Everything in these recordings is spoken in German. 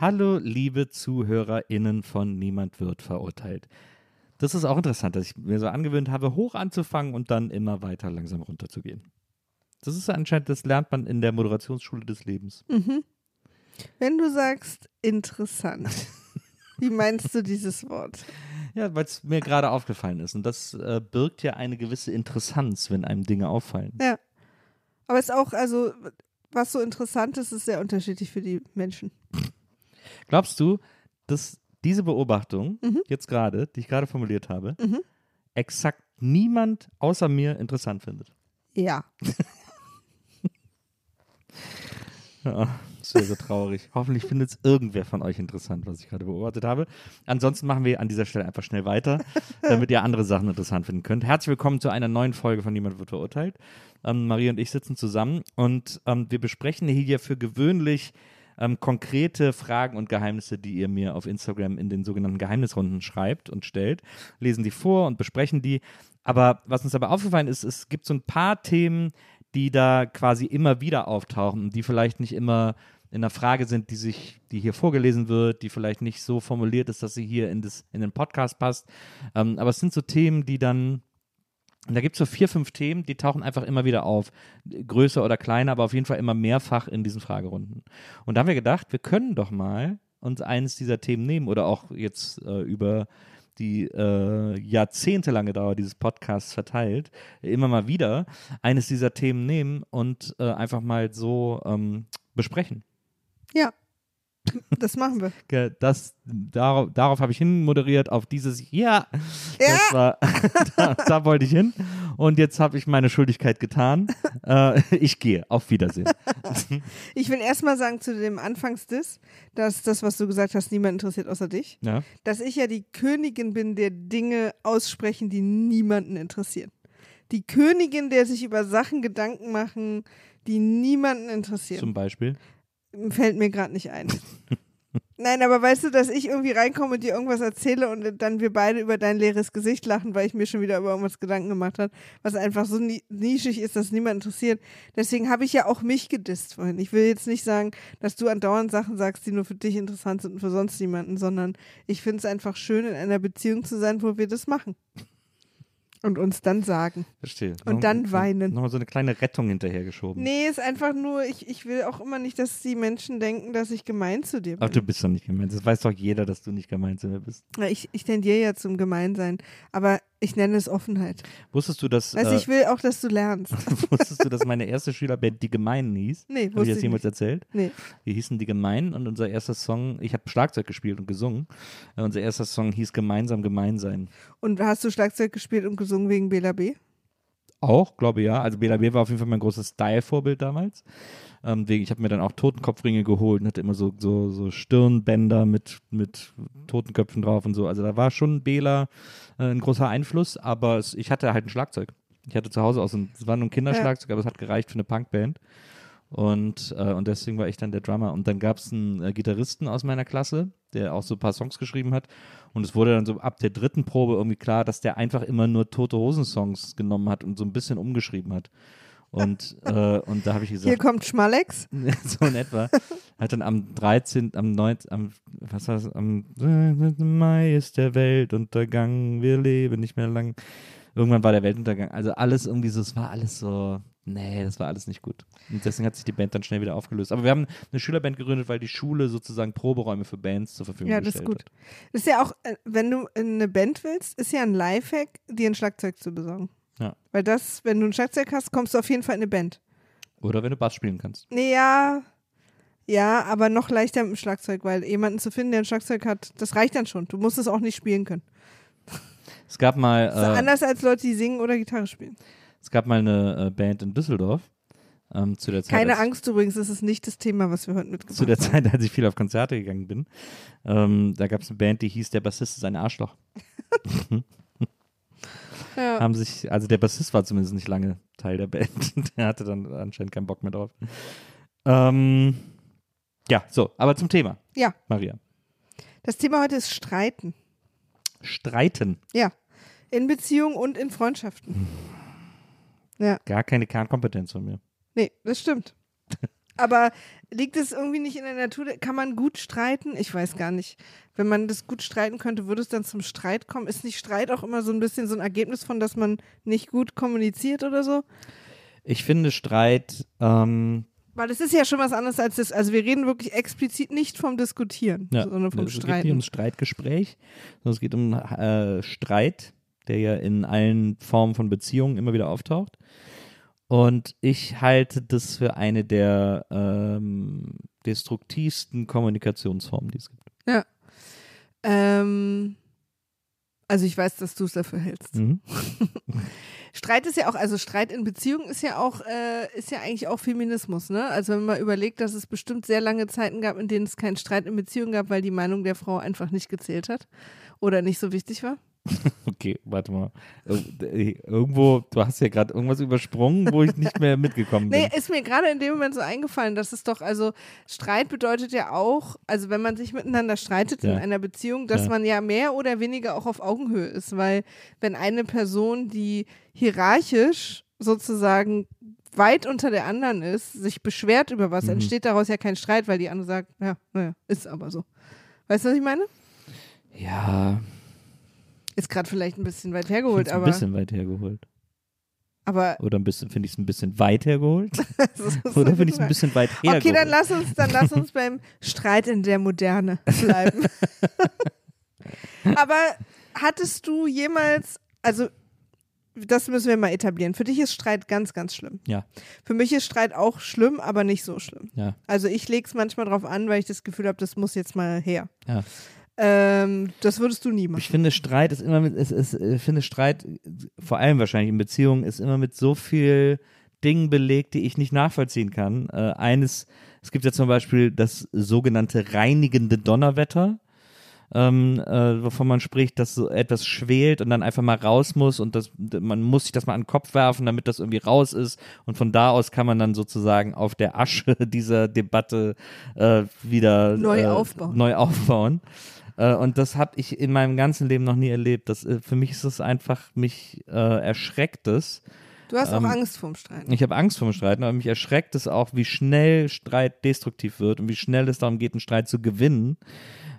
Hallo, liebe ZuhörerInnen von Niemand wird verurteilt. Das ist auch interessant, dass ich mir so angewöhnt habe, hoch anzufangen und dann immer weiter langsam runterzugehen. Das ist anscheinend, das lernt man in der Moderationsschule des Lebens. Wenn du sagst interessant, wie meinst du dieses Wort? Ja, weil es mir gerade aufgefallen ist. Und das äh, birgt ja eine gewisse Interessanz, wenn einem Dinge auffallen. Ja. Aber es ist auch, also, was so interessant ist, ist sehr unterschiedlich für die Menschen. Glaubst du, dass diese Beobachtung, jetzt gerade, die ich gerade formuliert habe, exakt niemand außer mir interessant findet? Ja. Ja, das wäre so traurig. Hoffentlich findet es irgendwer von euch interessant, was ich gerade beobachtet habe. Ansonsten machen wir an dieser Stelle einfach schnell weiter, damit ihr andere Sachen interessant finden könnt. Herzlich willkommen zu einer neuen Folge von Niemand wird verurteilt. Ähm, Maria und ich sitzen zusammen und ähm, wir besprechen hier für gewöhnlich ähm, konkrete Fragen und Geheimnisse, die ihr mir auf Instagram in den sogenannten Geheimnisrunden schreibt und stellt, lesen die vor und besprechen die. Aber was uns aber aufgefallen ist, es gibt so ein paar Themen, die da quasi immer wieder auftauchen die vielleicht nicht immer in der Frage sind, die sich, die hier vorgelesen wird, die vielleicht nicht so formuliert ist, dass sie hier in, das, in den Podcast passt. Ähm, aber es sind so Themen, die dann, da gibt es so vier, fünf Themen, die tauchen einfach immer wieder auf. Größer oder kleiner, aber auf jeden Fall immer mehrfach in diesen Fragerunden. Und da haben wir gedacht, wir können doch mal uns eines dieser Themen nehmen oder auch jetzt äh, über die äh, jahrzehntelange Dauer dieses Podcasts verteilt, immer mal wieder eines dieser Themen nehmen und äh, einfach mal so ähm, besprechen. Ja. Das machen wir. Das, darauf, darauf habe ich hinmoderiert, auf dieses Ja, das war, da, da wollte ich hin. Und jetzt habe ich meine Schuldigkeit getan. Äh, ich gehe. Auf Wiedersehen. Ich will erstmal sagen zu dem Anfangsdiss, dass das, was du gesagt hast, niemand interessiert außer dich. Ja. Dass ich ja die Königin bin, der Dinge aussprechen, die niemanden interessieren. Die Königin, der sich über Sachen Gedanken machen, die niemanden interessieren. Zum Beispiel. Fällt mir gerade nicht ein. Nein, aber weißt du, dass ich irgendwie reinkomme und dir irgendwas erzähle und dann wir beide über dein leeres Gesicht lachen, weil ich mir schon wieder über irgendwas Gedanken gemacht habe, was einfach so ni nischig ist, dass niemand interessiert. Deswegen habe ich ja auch mich gedisst vorhin. Ich will jetzt nicht sagen, dass du andauernd Sachen sagst, die nur für dich interessant sind und für sonst niemanden, sondern ich finde es einfach schön, in einer Beziehung zu sein, wo wir das machen. Und uns dann sagen. Verstehe. Und dann weinen. Nochmal so eine kleine Rettung hinterhergeschoben. Nee, ist einfach nur, ich, ich will auch immer nicht, dass die Menschen denken, dass ich gemein zu dir bin. Ach, du bist doch nicht gemeint. Das weiß doch jeder, dass du nicht gemeint zu mir bist. Ich, ich tendiere ja zum Gemeinsein, aber ich nenne es Offenheit. Wusstest du, dass, Also äh, ich will auch, dass du lernst. wusstest du, dass meine erste Schülerband Die Gemeinen hieß? Nee, Habe ich wusste das jemals erzählt? Nee. Wir hießen Die Gemeinen und unser erster Song, ich habe Schlagzeug gespielt und gesungen. Äh, unser erster Song hieß Gemeinsam gemein sein. Und hast du Schlagzeug gespielt und gesungen wegen Bela B? Auch, glaube ja. Also Bela B war auf jeden Fall mein großes Style-Vorbild damals. Ähm, wegen, ich habe mir dann auch Totenkopfringe geholt und hatte immer so, so, so Stirnbänder mit, mit Totenköpfen drauf und so. Also da war schon Bela äh, ein großer Einfluss, aber es, ich hatte halt ein Schlagzeug. Ich hatte zu Hause auch so ein, es war nur ein Kinderschlagzeug, aber es hat gereicht für eine Punkband. Und, äh, und deswegen war ich dann der Drummer. Und dann gab es einen äh, Gitarristen aus meiner Klasse, der auch so ein paar Songs geschrieben hat. Und es wurde dann so ab der dritten Probe irgendwie klar, dass der einfach immer nur Tote Hosen-Songs genommen hat und so ein bisschen umgeschrieben hat. Und, äh, und da habe ich gesagt, Hier kommt Schmalex. so in etwa. Hat dann am 13., am 9., am, was war das, am Mai ist der Weltuntergang, wir leben nicht mehr lang. Irgendwann war der Weltuntergang. Also alles irgendwie so, es war alles so, nee, das war alles nicht gut. Und deswegen hat sich die Band dann schnell wieder aufgelöst. Aber wir haben eine Schülerband gegründet, weil die Schule sozusagen Proberäume für Bands zur Verfügung Ja, das ist gestellt gut. hat. Das ist ja auch, äh, wenn du in eine Band willst, ist ja ein Lifehack, dir ein Schlagzeug zu besorgen. Ja. Weil das, wenn du ein Schlagzeug hast, kommst du auf jeden Fall in eine Band. Oder wenn du Bass spielen kannst. Nee, ja, ja, aber noch leichter mit dem Schlagzeug, weil jemanden zu finden, der ein Schlagzeug hat, das reicht dann schon. Du musst es auch nicht spielen können. Es gab mal, Das ist äh, anders als Leute, die singen oder Gitarre spielen. es gab mal eine äh, Band in Düsseldorf. Ähm, zu der Zeit, Keine als- Angst übrigens, das ist nicht das Thema, was wir heute mitgebracht zu der haben. Zeit, als ich viel auf Konzerte gegangen bin. Ähm, da gab es eine Band, die hieß Der Bassist ist ein Arschloch. Ja. Haben sich, also der Bassist war zumindest nicht lange Teil der Band. der hatte dann anscheinend keinen Bock mehr drauf. Ähm, ja, so, aber zum Thema. ja, Maria. das Thema heute ist Streiten. Streiten. Ja, in Beziehungen und in Freundschaften. Ja, Gar keine Kernkompetenz von mir. nee, das stimmt. Aber liegt es irgendwie nicht in der Natur? Kann man gut streiten? Ich weiß gar nicht. Wenn man das gut streiten könnte, würde es dann zum Streit kommen? Ist nicht Streit auch immer so ein bisschen so ein Ergebnis von, dass man nicht gut kommuniziert oder so? Ich finde Streit, ähm, Weil das ist ja schon was anderes als das. Also wir reden wirklich explizit nicht vom Diskutieren, ja, sondern vom es geht nicht Streiten. ums Streitgespräch, sondern es geht um äh, Streit, der ja in allen Formen von Beziehungen immer wieder auftaucht. Und ich halte das für eine der ähm, destruktivsten Kommunikationsformen, die es gibt. Ja. Ähm, also ich weiß, dass du es dafür hältst. Mhm. Streit ist ja auch, also Streit in Beziehungen ist ja auch, äh, ist ja eigentlich auch Feminismus, ne? Also wenn man überlegt, dass es bestimmt sehr lange Zeiten gab, in denen es keinen Streit in Beziehungen gab, weil die Meinung der Frau einfach nicht gezählt hat oder nicht so wichtig war. Okay, warte mal. Äh, Irgendwo, du hast ja gerade irgendwas übersprungen, wo ich nicht mehr mitgekommen bin. Nee, ist mir gerade in dem Moment so eingefallen, dass es doch, also Streit bedeutet ja auch, also wenn man sich miteinander streitet in Ja. einer Beziehung, dass Ja. man ja mehr oder weniger auch auf Augenhöhe ist, weil wenn eine Person, die hierarchisch sozusagen weit unter der anderen ist, sich beschwert über was, Mhm. entsteht daraus ja kein Streit, weil die andere sagt, ja, naja, ist aber so. Weißt du, was ich meine? Ja, Ist gerade vielleicht ein bisschen weit hergeholt, find's ein aber, bisschen weit hergeholt. aber Oder ein bisschen, finde ich es ein bisschen weit hergeholt? Oder finde ich es ein bisschen weit hergeholt? Okay, dann lass uns, dann lass uns beim Streit in der Moderne bleiben. Aber hattest du jemals, also das müssen wir mal etablieren. Für dich ist Streit ganz, ganz schlimm. Ja, Für mich ist Streit auch schlimm, aber nicht so schlimm. ja, Also ich lege es manchmal drauf an, weil ich das Gefühl habe, das muss jetzt mal her. ja. Ähm, das würdest du nie machen. Ich finde, Streit ist immer mit, es ist, ich finde Streit, vor allem wahrscheinlich in Beziehungen, ist immer mit so viel Dingen belegt, die ich nicht nachvollziehen kann. Äh, eines, es gibt ja zum Beispiel das sogenannte reinigende Donnerwetter, ähm, äh, wovon man spricht, dass so etwas schwelt und dann einfach mal raus muss und das, man muss sich das mal an den Kopf werfen, damit das irgendwie raus ist und von da aus kann man dann sozusagen auf der Asche dieser Debatte äh, wieder Neu äh, aufbauen. Neu aufbauen. Äh, und das habe ich in meinem ganzen Leben noch nie erlebt. Das, äh, für mich ist es einfach, mich äh, erschreckt es. Du hast ähm, auch Angst vorm Streiten. Ich habe Angst vor dem Streiten, aber mich erschreckt es auch, wie schnell Streit destruktiv wird und wie schnell es darum geht, einen Streit zu gewinnen.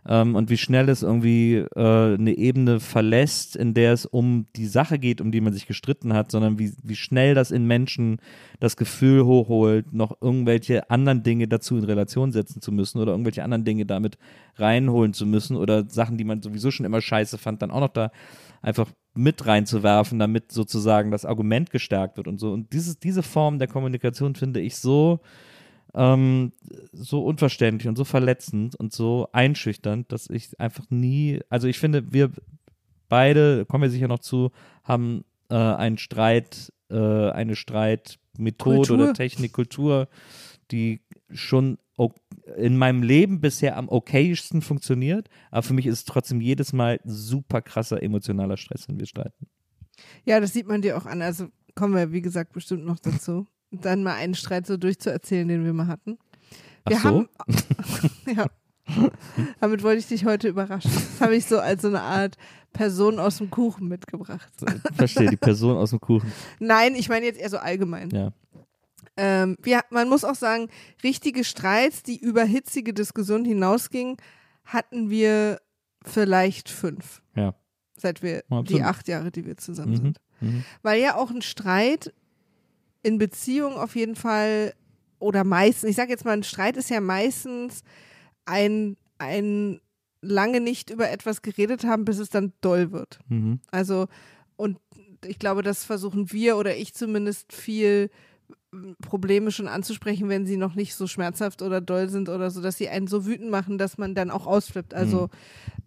Ähm, und wie schnell es irgendwie äh, eine Ebene verlässt, in der es um die Sache geht, um die man sich gestritten hat, sondern wie, wie schnell das in Menschen das Gefühl hochholt, noch irgendwelche anderen Dinge dazu in Relation setzen zu müssen oder irgendwelche anderen Dinge damit reinholen zu müssen oder Sachen, die man sowieso schon immer scheiße fand, dann auch noch da einfach mit reinzuwerfen, damit sozusagen das Argument gestärkt wird und so. Und dieses, diese Form der Kommunikation finde ich so, ähm, so unverständlich und so verletzend und so einschüchternd, dass ich einfach nie, also ich finde, wir beide, kommen wir sicher noch zu, haben äh, einen Streit, äh, eine Streitmethode Kultur. oder Technik, Kultur, die schon in meinem Leben bisher am okaysten funktioniert, aber für mich ist es trotzdem jedes Mal super krasser emotionaler Stress, wenn wir streiten. Ja, das sieht man dir auch an. Also kommen wir, wie gesagt, bestimmt noch dazu. Dann mal einen Streit so durchzuerzählen, den wir mal hatten. Wir Ach so? haben, ja. Damit wollte ich dich heute überraschen. Das habe ich so als so eine Art Person aus dem Kuchen mitgebracht. Verstehe, die Person aus dem Kuchen. Nein, ich meine jetzt eher so allgemein. Ja. Ähm, wir, man muss auch sagen, richtige Streits, die über hitzige Diskussionen hinausgingen, hatten wir vielleicht fünf, Ja. seit wir Absolut. die acht Jahre, die wir zusammen Mhm. sind. Mhm. Weil ja auch ein Streit in Beziehung auf jeden Fall oder meistens, ich sage jetzt mal, ein Streit ist ja meistens ein, ein lange nicht über etwas geredet haben, bis es dann doll wird. Mhm. Also, und ich glaube, das versuchen wir oder ich zumindest viel Probleme schon anzusprechen, wenn sie noch nicht so schmerzhaft oder doll sind oder so, dass sie einen so wütend machen, dass man dann auch ausflippt. Also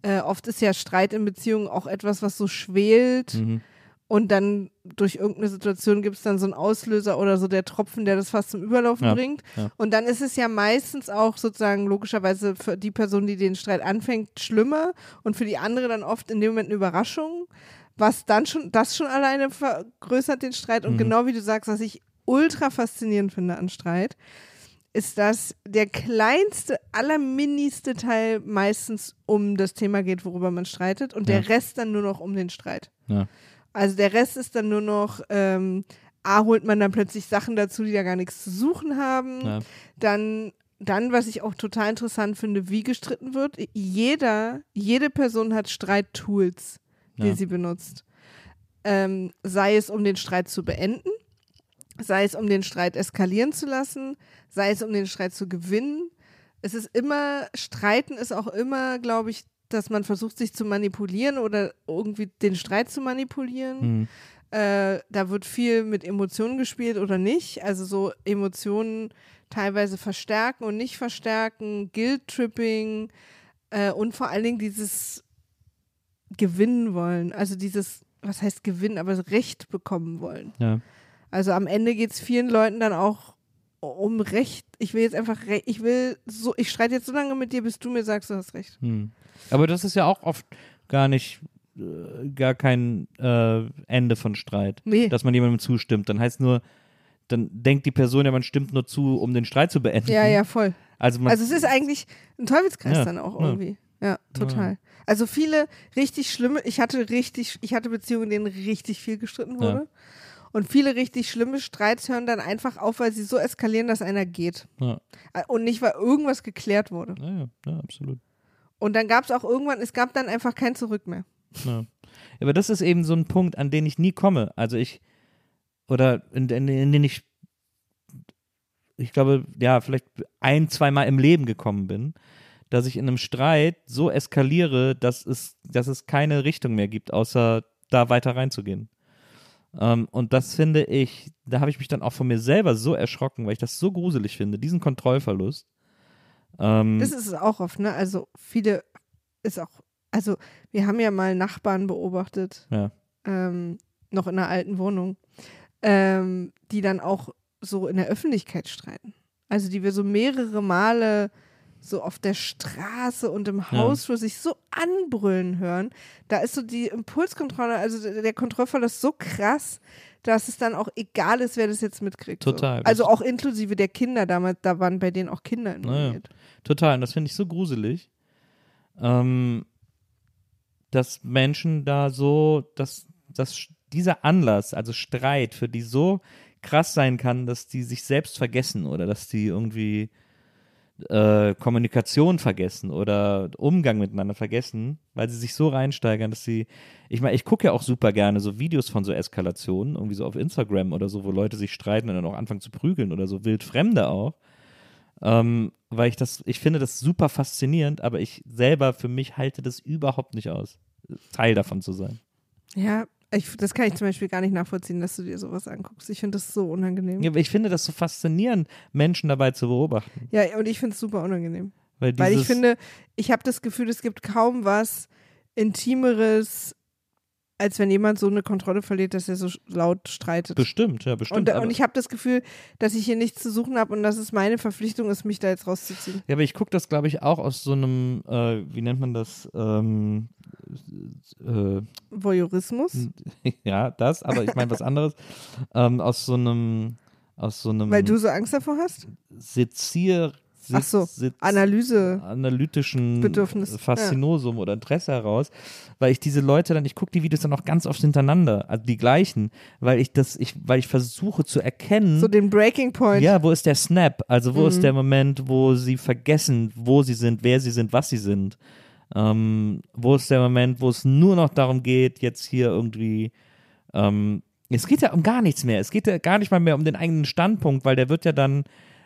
äh, oft ist ja Streit in Beziehungen auch etwas, was so schwelt Mhm. und dann durch irgendeine Situation gibt es dann so einen Auslöser oder so der Tropfen, der das fast zum Überlaufen Ja, bringt. ja. Und dann ist es ja meistens auch sozusagen logischerweise für die Person, die den Streit anfängt, schlimmer und für die andere dann oft in dem Moment eine Überraschung, was dann schon, das schon alleine vergrößert den Streit. Und Mhm. genau wie du sagst, was ich ultra faszinierend finde an Streit, ist, dass der kleinste, allerministe Teil meistens um das Thema geht, worüber man streitet und der Ja. Rest dann nur noch um den Streit. Ja. Also der Rest ist dann nur noch, ähm, A, holt man dann plötzlich Sachen dazu, die da gar nichts zu suchen haben. Ja. Dann, dann, was ich auch total interessant finde, wie gestritten wird. Jeder, jede Person hat Streittools, die Ja. sie benutzt. Ähm, sei es, um den Streit zu beenden, sei es, um den Streit eskalieren zu lassen, sei es, um den Streit zu gewinnen. Es ist immer, Streiten ist auch immer, glaube ich, dass man versucht, sich zu manipulieren oder irgendwie den Streit zu manipulieren. Mhm. Äh, da wird viel mit Emotionen gespielt oder nicht. Also so Emotionen teilweise verstärken und nicht verstärken, Guilt-Tripping äh, und vor allen Dingen dieses Gewinnen wollen. Also dieses, was heißt gewinnen, aber Recht bekommen wollen. Ja. Also am Ende geht es vielen Leuten dann auch um Recht. Ich will jetzt einfach Recht. Ich will so, ich streite jetzt so lange mit dir, bis du mir sagst, du hast Recht. Hm. Aber das ist ja auch oft gar nicht, äh, gar kein äh, Ende von Streit. Nee. Dass man jemandem zustimmt. Dann heißt nur, dann denkt die Person ja, man stimmt nur zu, um den Streit zu beenden. Ja, ja, voll. Also, man, Also es ist eigentlich ein Teufelskreis Ja, dann auch ja. irgendwie. Ja, total. Also viele richtig schlimme, ich hatte richtig, ich hatte Beziehungen, in denen richtig viel gestritten wurde. Und viele richtig schlimme Streits hören dann einfach auf, weil sie so eskalieren, dass einer geht. ja, Äh, Und nicht, weil irgendwas geklärt wurde. ja, ja, ja, absolut. Und dann gab es auch irgendwann, es gab dann einfach kein Zurück mehr. Ja. Aber das ist eben so ein Punkt, an den ich nie komme. Also ich, oder in, in, in den ich, ich glaube, ja, vielleicht ein, zweimal im Leben gekommen bin, dass ich in einem Streit so eskaliere, dass es, dass es keine Richtung mehr gibt, außer da weiter reinzugehen. Ähm, und das finde ich, da habe ich mich dann auch von mir selber so erschrocken, weil ich das so gruselig finde, diesen Kontrollverlust. Ähm, Das ist es auch oft, ne? Also viele ist auch, also wir haben ja mal Nachbarn beobachtet, ja, ähm, noch in einer alten Wohnung, ähm, die dann auch so in der Öffentlichkeit streiten. Also die wir so mehrere Male so auf der Straße und im Hausflur sich so anbrüllen hören. Da ist so die Impulskontrolle, also der der Kontrollverlust so krass, dass es dann auch egal ist, wer das jetzt mitkriegt. Total. So. Also auch inklusive der Kinder damals, da waren bei denen auch Kinder involviert. Total, und das finde ich so gruselig, ähm, dass Menschen da so, dass, dass dieser Anlass, also Streit, für die so krass sein kann, dass die sich selbst vergessen oder dass die irgendwie äh, Kommunikation vergessen oder Umgang miteinander vergessen, weil sie sich so reinsteigern, dass sie, ich meine, ich gucke ja auch super gerne so Videos von so Eskalationen, irgendwie so auf Instagram oder so, wo Leute sich streiten und dann auch anfangen zu prügeln oder so, Wildfremde auch. Ähm, weil ich das, ich finde das super faszinierend, aber ich selber für mich halte das überhaupt nicht aus, Teil davon zu sein. Ja, ich, das kann ich zum Beispiel gar nicht nachvollziehen, dass du dir sowas anguckst. Ich finde das so unangenehm. Ja, aber ich finde das so faszinierend, Menschen dabei zu beobachten. Ja, und ich finde es super unangenehm. Weil, Weil ich finde, ich habe das Gefühl, es gibt kaum was Intimeres, als wenn jemand so eine Kontrolle verliert, dass er so laut streitet. Bestimmt, ja, bestimmt. und, und ich habe das Gefühl, dass ich hier nichts zu suchen habe und dass es meine Verpflichtung ist, mich da jetzt rauszuziehen. ja, aber ich gucke das, glaube ich, auch aus so einem, äh, wie nennt man das? Ähm, äh, Voyeurismus? ja, das, aber ich meine was anderes. ähm, aus so einem, aus so einem Weil du so Angst davor hast? Sezier, Ach so, Sitz- Analyse. analytischen Bedürfnis, Faszinosum oder Interesse heraus, weil ich diese Leute dann, ich gucke die Videos dann auch ganz oft hintereinander, also die gleichen, weil ich das, ich, weil ich versuche zu erkennen, So den Breaking Point. ja, wo ist der Snap? Also wo Mhm. ist der Moment, wo sie vergessen, wo sie sind, wer sie sind, was sie sind? Ähm, wo ist der Moment, wo es nur noch darum geht, jetzt hier irgendwie ähm, es geht ja um gar nichts mehr. Es geht ja gar nicht mal mehr um den eigenen Standpunkt, weil der wird ja dann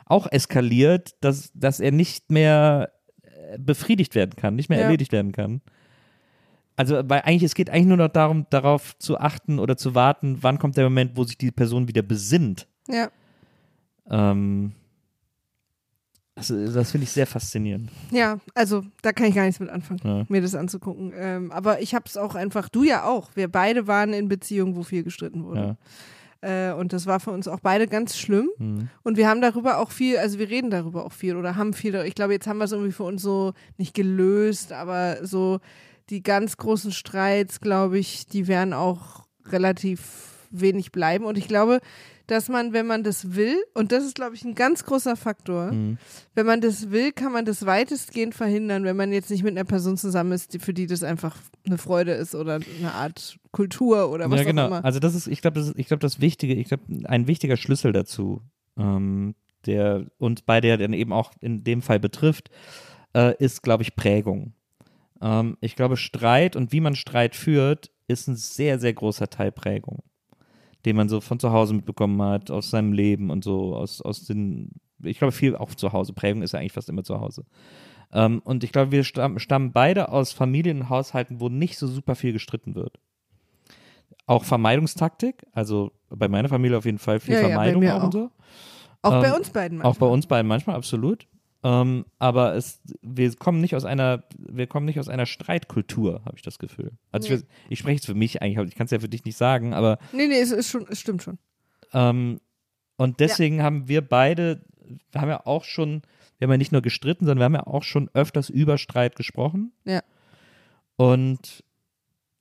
auch eskaliert, dass, dass er nicht mehr äh, befriedigt werden kann, nicht mehr Ja. erledigt werden kann. Also, weil eigentlich, es geht eigentlich nur noch darum, darauf zu achten oder zu warten, wann kommt der Moment, wo sich die Person wieder besinnt. Ja. Ähm, also, das finde ich sehr faszinierend. Ja, also da kann ich gar nichts mit anfangen, Ja. mir das anzugucken. Ähm, aber ich habe es auch einfach, du ja auch. Wir beide waren in Beziehungen, wo viel gestritten wurde. Äh, und das war für uns auch beide ganz schlimm. Mhm. Und wir haben darüber auch viel, also wir reden darüber auch viel oder haben viel. Ich glaube, jetzt haben wir es irgendwie für uns so nicht gelöst, aber so die ganz großen Streits, glaube ich, die werden auch relativ wenig bleiben. Und ich glaube, dass man, wenn man das will, und das ist, glaube ich, ein ganz großer Faktor, Mhm. wenn man das will, kann man das weitestgehend verhindern, wenn man jetzt nicht mit einer Person zusammen ist, die, für die das einfach eine Freude ist oder eine Art Kultur oder was ja, auch genau. immer. Also das ist, ich glaube, das ist, ich glaube, das Wichtige, ich glaube, ein wichtiger Schlüssel dazu, ähm, der uns beide ja dann eben auch in dem Fall betrifft, äh, ist, glaube ich, Prägung. Ähm, ich glaube, Streit und wie man Streit führt, ist ein sehr, sehr großer Teil Prägung, den man so von zu Hause mitbekommen hat, aus seinem Leben und so, aus, aus den, ich glaube, viel auch zu Hause. Prägung ist ja eigentlich fast immer zu Hause. Ähm, und ich glaube, wir stammen, stammen beide aus Familien und Haushalten, wo nicht so super viel gestritten wird. Auch Vermeidungstaktik, also bei meiner Familie auf jeden Fall viel Ja, ja, bei Vermeidung mir auch, auch. und so. auch bei ähm, uns beiden manchmal. Auch bei uns beiden manchmal, absolut. Ähm, aber es, wir kommen nicht aus einer, wir kommen nicht aus einer Streitkultur, habe ich das Gefühl. Also ich, ich spreche jetzt für mich eigentlich, ich kann es ja für dich nicht sagen, aber Nee, nee, es, ist schon, es stimmt schon. ähm, und deswegen haben wir beide, wir haben ja auch schon, wir haben ja nicht nur gestritten, sondern wir haben ja auch schon öfters über Streit gesprochen. Ja. Und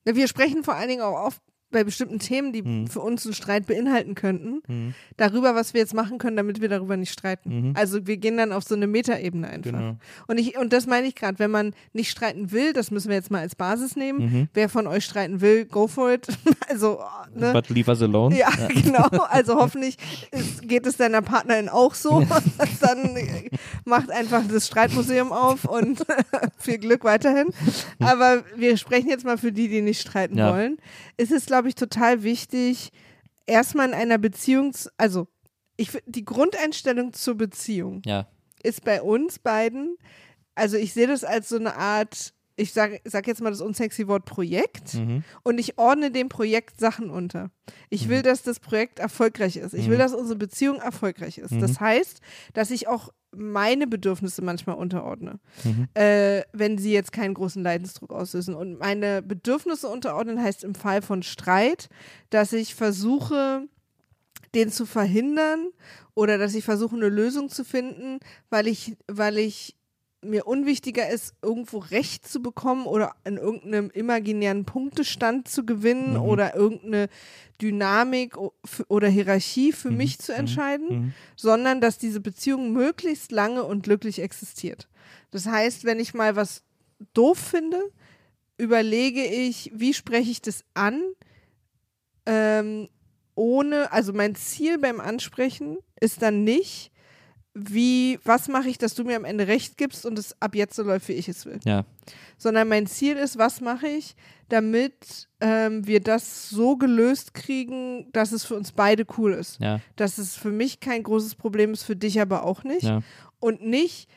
Ja, Wir sprechen vor allen Dingen auch oft bei bestimmten Themen, die Hm. für uns einen Streit beinhalten könnten, hm, darüber, was wir jetzt machen können, damit wir darüber nicht streiten. Mhm. Also wir gehen dann auf so eine Metaebene einfach. Genau. Und ich und das meine ich gerade, wenn man nicht streiten will, das müssen wir jetzt mal als Basis nehmen. Mhm. Wer von euch streiten will, go for it. also ne? but leave us alone. Ja, genau. Also hoffentlich ist, geht es deiner Partnerin auch so. Dann macht einfach das Streitmuseum auf und viel Glück weiterhin. Aber wir sprechen jetzt mal für die, die nicht streiten Ja. wollen. Es ist, glaube ich, total wichtig, erstmal in einer Beziehung, also ich, die Grundeinstellung zur Beziehung Ja. ist bei uns beiden, also ich sehe das als so eine Art, ich sage sag jetzt mal das unsexy Wort Projekt Mhm. und ich ordne dem Projekt Sachen unter. Ich will, dass das Projekt erfolgreich ist. Ich will, Mhm. dass unsere Beziehung erfolgreich ist. Das heißt, dass ich auch meine Bedürfnisse manchmal unterordne, Mhm. äh, wenn sie jetzt keinen großen Leidensdruck auslösen. Und meine Bedürfnisse unterordnen heißt im Fall von Streit, dass ich versuche, den zu verhindern oder dass ich versuche, eine Lösung zu finden, weil ich, weil ich mir unwichtiger ist, irgendwo Recht zu bekommen oder in irgendeinem imaginären Punktestand zu gewinnen Mhm. oder irgendeine Dynamik oder Hierarchie für mich zu entscheiden, Mhm. sondern dass diese Beziehung möglichst lange und glücklich existiert. Das heißt, wenn ich mal was doof finde, überlege ich, wie spreche ich das an, ähm, ohne, also mein Ziel beim Ansprechen ist dann nicht, wie, was mache ich, dass du mir am Ende recht gibst und es ab jetzt so läuft, wie ich es will. Ja. Sondern mein Ziel ist, was mache ich, damit ähm, wir das so gelöst kriegen, dass es für uns beide cool ist. Ja. Dass es für mich kein großes Problem ist, für dich aber auch nicht. Ja. Und nicht,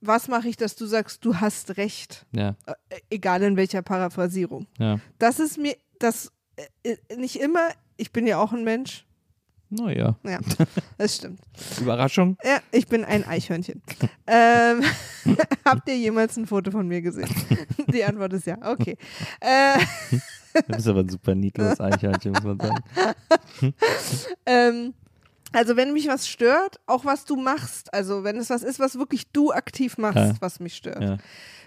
was mache ich, dass du sagst, du hast recht. Ja. Äh, egal in welcher Paraphrasierung. Ja. Das ist mir, das äh, äh, nicht immer, ich bin ja auch ein Mensch. Naja. Ja, das stimmt. Überraschung. Ja, ich bin ein Eichhörnchen. ähm, habt ihr jemals ein Foto von mir gesehen? Die Antwort ist ja. Okay. Äh, Du bist aber ein super niedliches Eichhörnchen, muss man sagen. ähm, also wenn mich was stört, auch was du machst, also wenn es was ist, was wirklich du aktiv machst, Ja. was mich stört, Ja.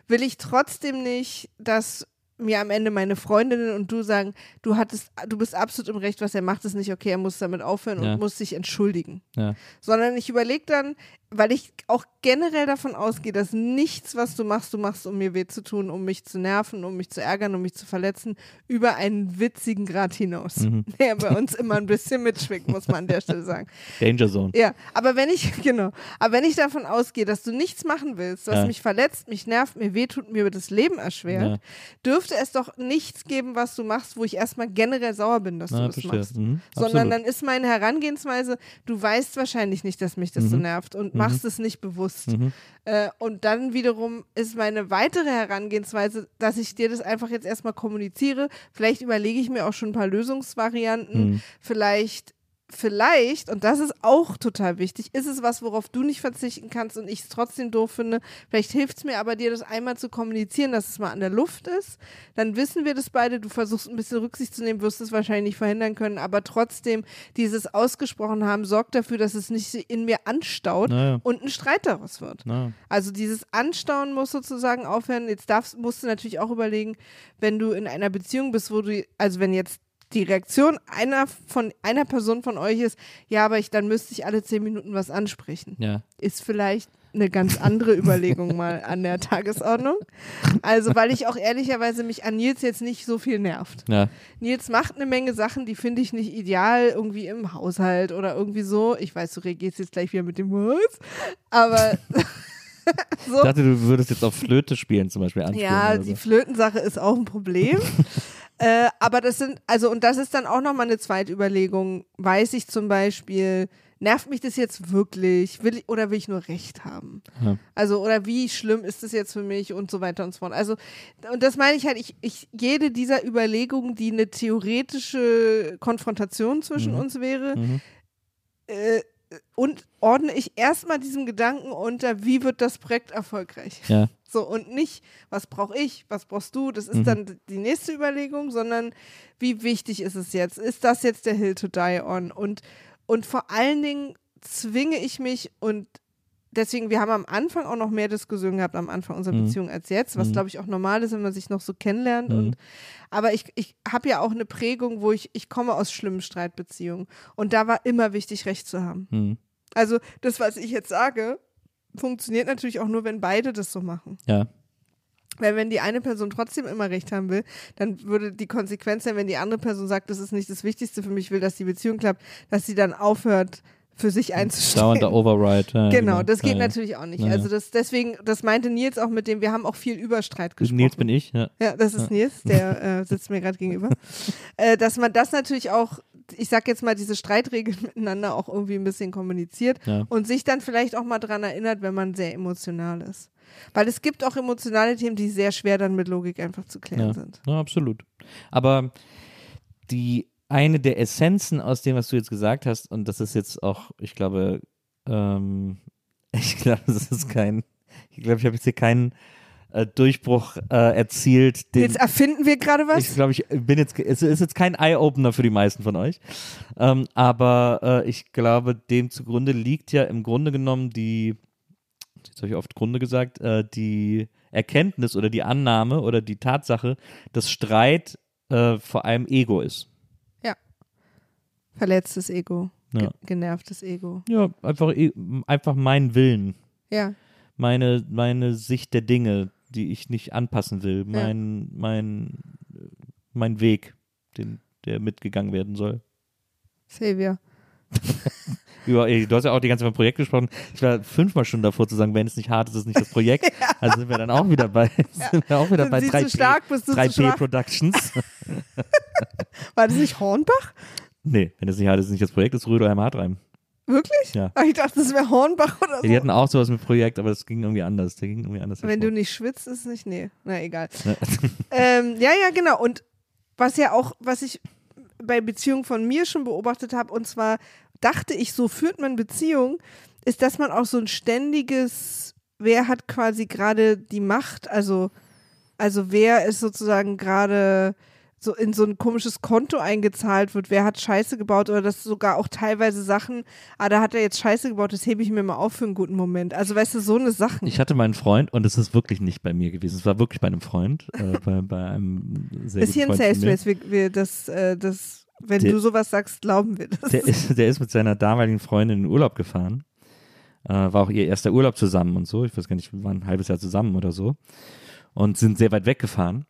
will ich trotzdem nicht, dass mir am Ende meine Freundinnen und du sagen, du hattest, du bist absolut im Recht, was er macht, ist nicht okay, er muss damit aufhören Ja. und muss sich entschuldigen. Ja. Sondern ich überlege dann, weil ich auch generell davon ausgehe, dass nichts, was du machst, du machst, um mir weh zu tun, um mich zu nerven, um mich zu ärgern, um mich zu verletzen, über einen witzigen Grad hinaus, Mhm. der bei uns immer ein bisschen mitschwingt, muss man an der Stelle sagen. Danger Zone. Ja, aber wenn ich, genau, aber wenn ich davon ausgehe, dass du nichts machen willst, was Ja. mich verletzt, mich nervt, mir wehtut, mir das Leben erschwert, dürfte es doch nichts geben, was du machst, wo ich erstmal generell sauer bin, dass Ja, du das verstehe. machst. Mhm. Sondern Absolut. dann ist meine Herangehensweise, du weißt wahrscheinlich nicht, dass mich das so nervt und machst es nicht bewusst. Mhm. Äh, und dann wiederum ist meine weitere Herangehensweise, dass ich dir das einfach jetzt erstmal kommuniziere. Vielleicht überlege ich mir auch schon ein paar Lösungsvarianten. Mhm. Vielleicht, vielleicht, und das ist auch total wichtig, ist es was, worauf du nicht verzichten kannst und ich es trotzdem doof finde. Vielleicht hilft es mir aber, dir das einmal zu kommunizieren, dass es mal an der Luft ist. Dann wissen wir das beide. Du versuchst ein bisschen Rücksicht zu nehmen, wirst es wahrscheinlich nicht verhindern können, aber trotzdem dieses ausgesprochen haben sorgt dafür, dass es nicht in mir anstaut Naja. und ein Streit daraus wird. Na, Also dieses Anstauen muss sozusagen aufhören. Jetzt darfst, musst du natürlich auch überlegen, wenn du in einer Beziehung bist, wo du, also wenn jetzt die Reaktion einer von einer Person von euch ist, ja, aber ich dann müsste ich alle zehn Minuten was ansprechen, ja. ist vielleicht eine ganz andere Überlegung mal an der Tagesordnung. Also weil ich auch ehrlicherweise mich an Nils jetzt nicht so viel nervt. Ja. Nils macht eine Menge Sachen, die finde ich nicht ideal, irgendwie im Haushalt oder irgendwie so. Ich weiß, du reagierst jetzt gleich wieder mit dem Was, aber so. Ich dachte, du würdest jetzt auf Flöte spielen zum Beispiel. Ja, die so. Flötensache ist auch ein Problem. äh, aber das sind, also, und das ist dann auch nochmal eine zweite Überlegung. Weiß ich zum Beispiel, nervt mich das jetzt wirklich? Will ich, oder will ich nur Recht haben? Ja. Also, oder wie schlimm ist das jetzt für mich und so weiter und so fort. Also, und das meine ich halt, ich, ich, jede dieser Überlegungen, die eine theoretische Konfrontation zwischen Mhm. uns wäre, Mhm. äh, und ordne ich erstmal diesem Gedanken unter, wie wird das Projekt erfolgreich? Ja. So, und nicht, was brauche ich, was brauchst du, das ist Mhm. dann die nächste Überlegung, sondern wie wichtig ist es jetzt? Ist das jetzt der Hill to die on? Und, und vor allen Dingen zwinge ich mich und deswegen, wir haben am Anfang auch noch mehr Diskussionen gehabt am Anfang unserer Mhm. Beziehung als jetzt, was Mhm. glaube ich auch normal ist, wenn man sich noch so kennenlernt. Mhm. Und, aber ich, ich habe ja auch eine Prägung, wo ich, ich komme aus schlimmen Streitbeziehungen und da war immer wichtig, Recht zu haben. Mhm. Also das, was ich jetzt sage, funktioniert natürlich auch nur, wenn beide das so machen. Ja. Weil wenn die eine Person trotzdem immer recht haben will, dann würde die Konsequenz sein, wenn die andere Person sagt, das ist nicht das Wichtigste für mich, ich will, dass die Beziehung klappt, dass sie dann aufhört, für sich einzustehen. Dauernder Override. Ja, Genau, das geht ja, natürlich auch nicht. Ja. Also das deswegen, das meinte Nils auch mit dem, wir haben auch viel über Streit gesprochen. Nils bin ich, ja. Ja, das ist Nils, der äh, sitzt mir gerade gegenüber. Äh, dass man das natürlich auch, ich sag jetzt mal, diese Streitregeln miteinander auch irgendwie ein bisschen kommuniziert und sich dann vielleicht auch mal dran erinnert, wenn man sehr emotional ist. Weil es gibt auch emotionale Themen, die sehr schwer dann mit Logik einfach zu klären sind. ja, absolut. Aber die eine der Essenzen aus dem, was du jetzt gesagt hast, und das ist jetzt auch, ich glaube, ähm, ich glaube, das ist kein, ich glaube, ich habe jetzt hier keinen äh, Durchbruch äh, erzielt. Den, Jetzt erfinden wir gerade was? ich glaube, ich bin jetzt, es ist jetzt kein Eye-Opener für die meisten von euch. Ähm, aber äh, ich glaube, dem zugrunde liegt ja im Grunde genommen die, jetzt habe ich oft Grunde gesagt, äh, die Erkenntnis oder die Annahme oder die Tatsache, dass Streit äh, vor allem Ego ist. Verletztes Ego. Ja. Ge genervtes Ego. Ja, einfach, e- einfach mein Willen, Ja. meine, meine Sicht der Dinge, die ich nicht anpassen will, mein, mein, mein Weg, den, der mitgegangen werden soll. Savior. Über, du hast ja auch die ganze Zeit vom Projekt gesprochen. Ich war fünfmal schon davor zu sagen, wenn es nicht hart ist, ist es nicht das Projekt. Also sind wir dann auch wieder bei, sind wir auch wieder Sind bei Sie 3P, zu stark, bist du zu 3P schwach? Productions. War das nicht Hornbach? Nee, wenn es nicht hart ist, nicht das Projekt, ist Rödelheim Hartreim. Wirklich? Ja. Ah, Ich dachte, das wäre Hornbach oder so. Die hatten auch sowas mit Projekt, aber das ging irgendwie anders. Der ging irgendwie anders. Wenn du nicht schwitzt, ist es nicht. Nee, na egal. Ja. ähm, ja, ja, genau. Und was ja auch, was ich bei Beziehungen von mir schon beobachtet habe, und zwar dachte ich, so führt man Beziehung, ist, dass man auch so ein ständiges, wer hat quasi gerade die Macht, also, also wer ist sozusagen gerade so in so ein komisches Konto eingezahlt wird, wer hat Scheiße gebaut oder dass sogar auch teilweise Sachen, ah, da hat er jetzt Scheiße gebaut, das hebe ich mir mal auf für einen guten Moment. Also weißt du, so eine Sachen. Ich hatte meinen Freund und es ist wirklich nicht bei mir gewesen. Es war wirklich bei einem Freund, äh, bei, bei einem sehr ist hier ein Safe. Space, wir, wir das, äh, das, wenn Der- du sowas sagst, glauben wir das. Der ist, der ist mit seiner damaligen Freundin in den Urlaub gefahren. Äh, war auch ihr erster Urlaub zusammen und so. Ich weiß gar nicht, wir waren ein halbes Jahr zusammen oder so. Und sind sehr weit weggefahren.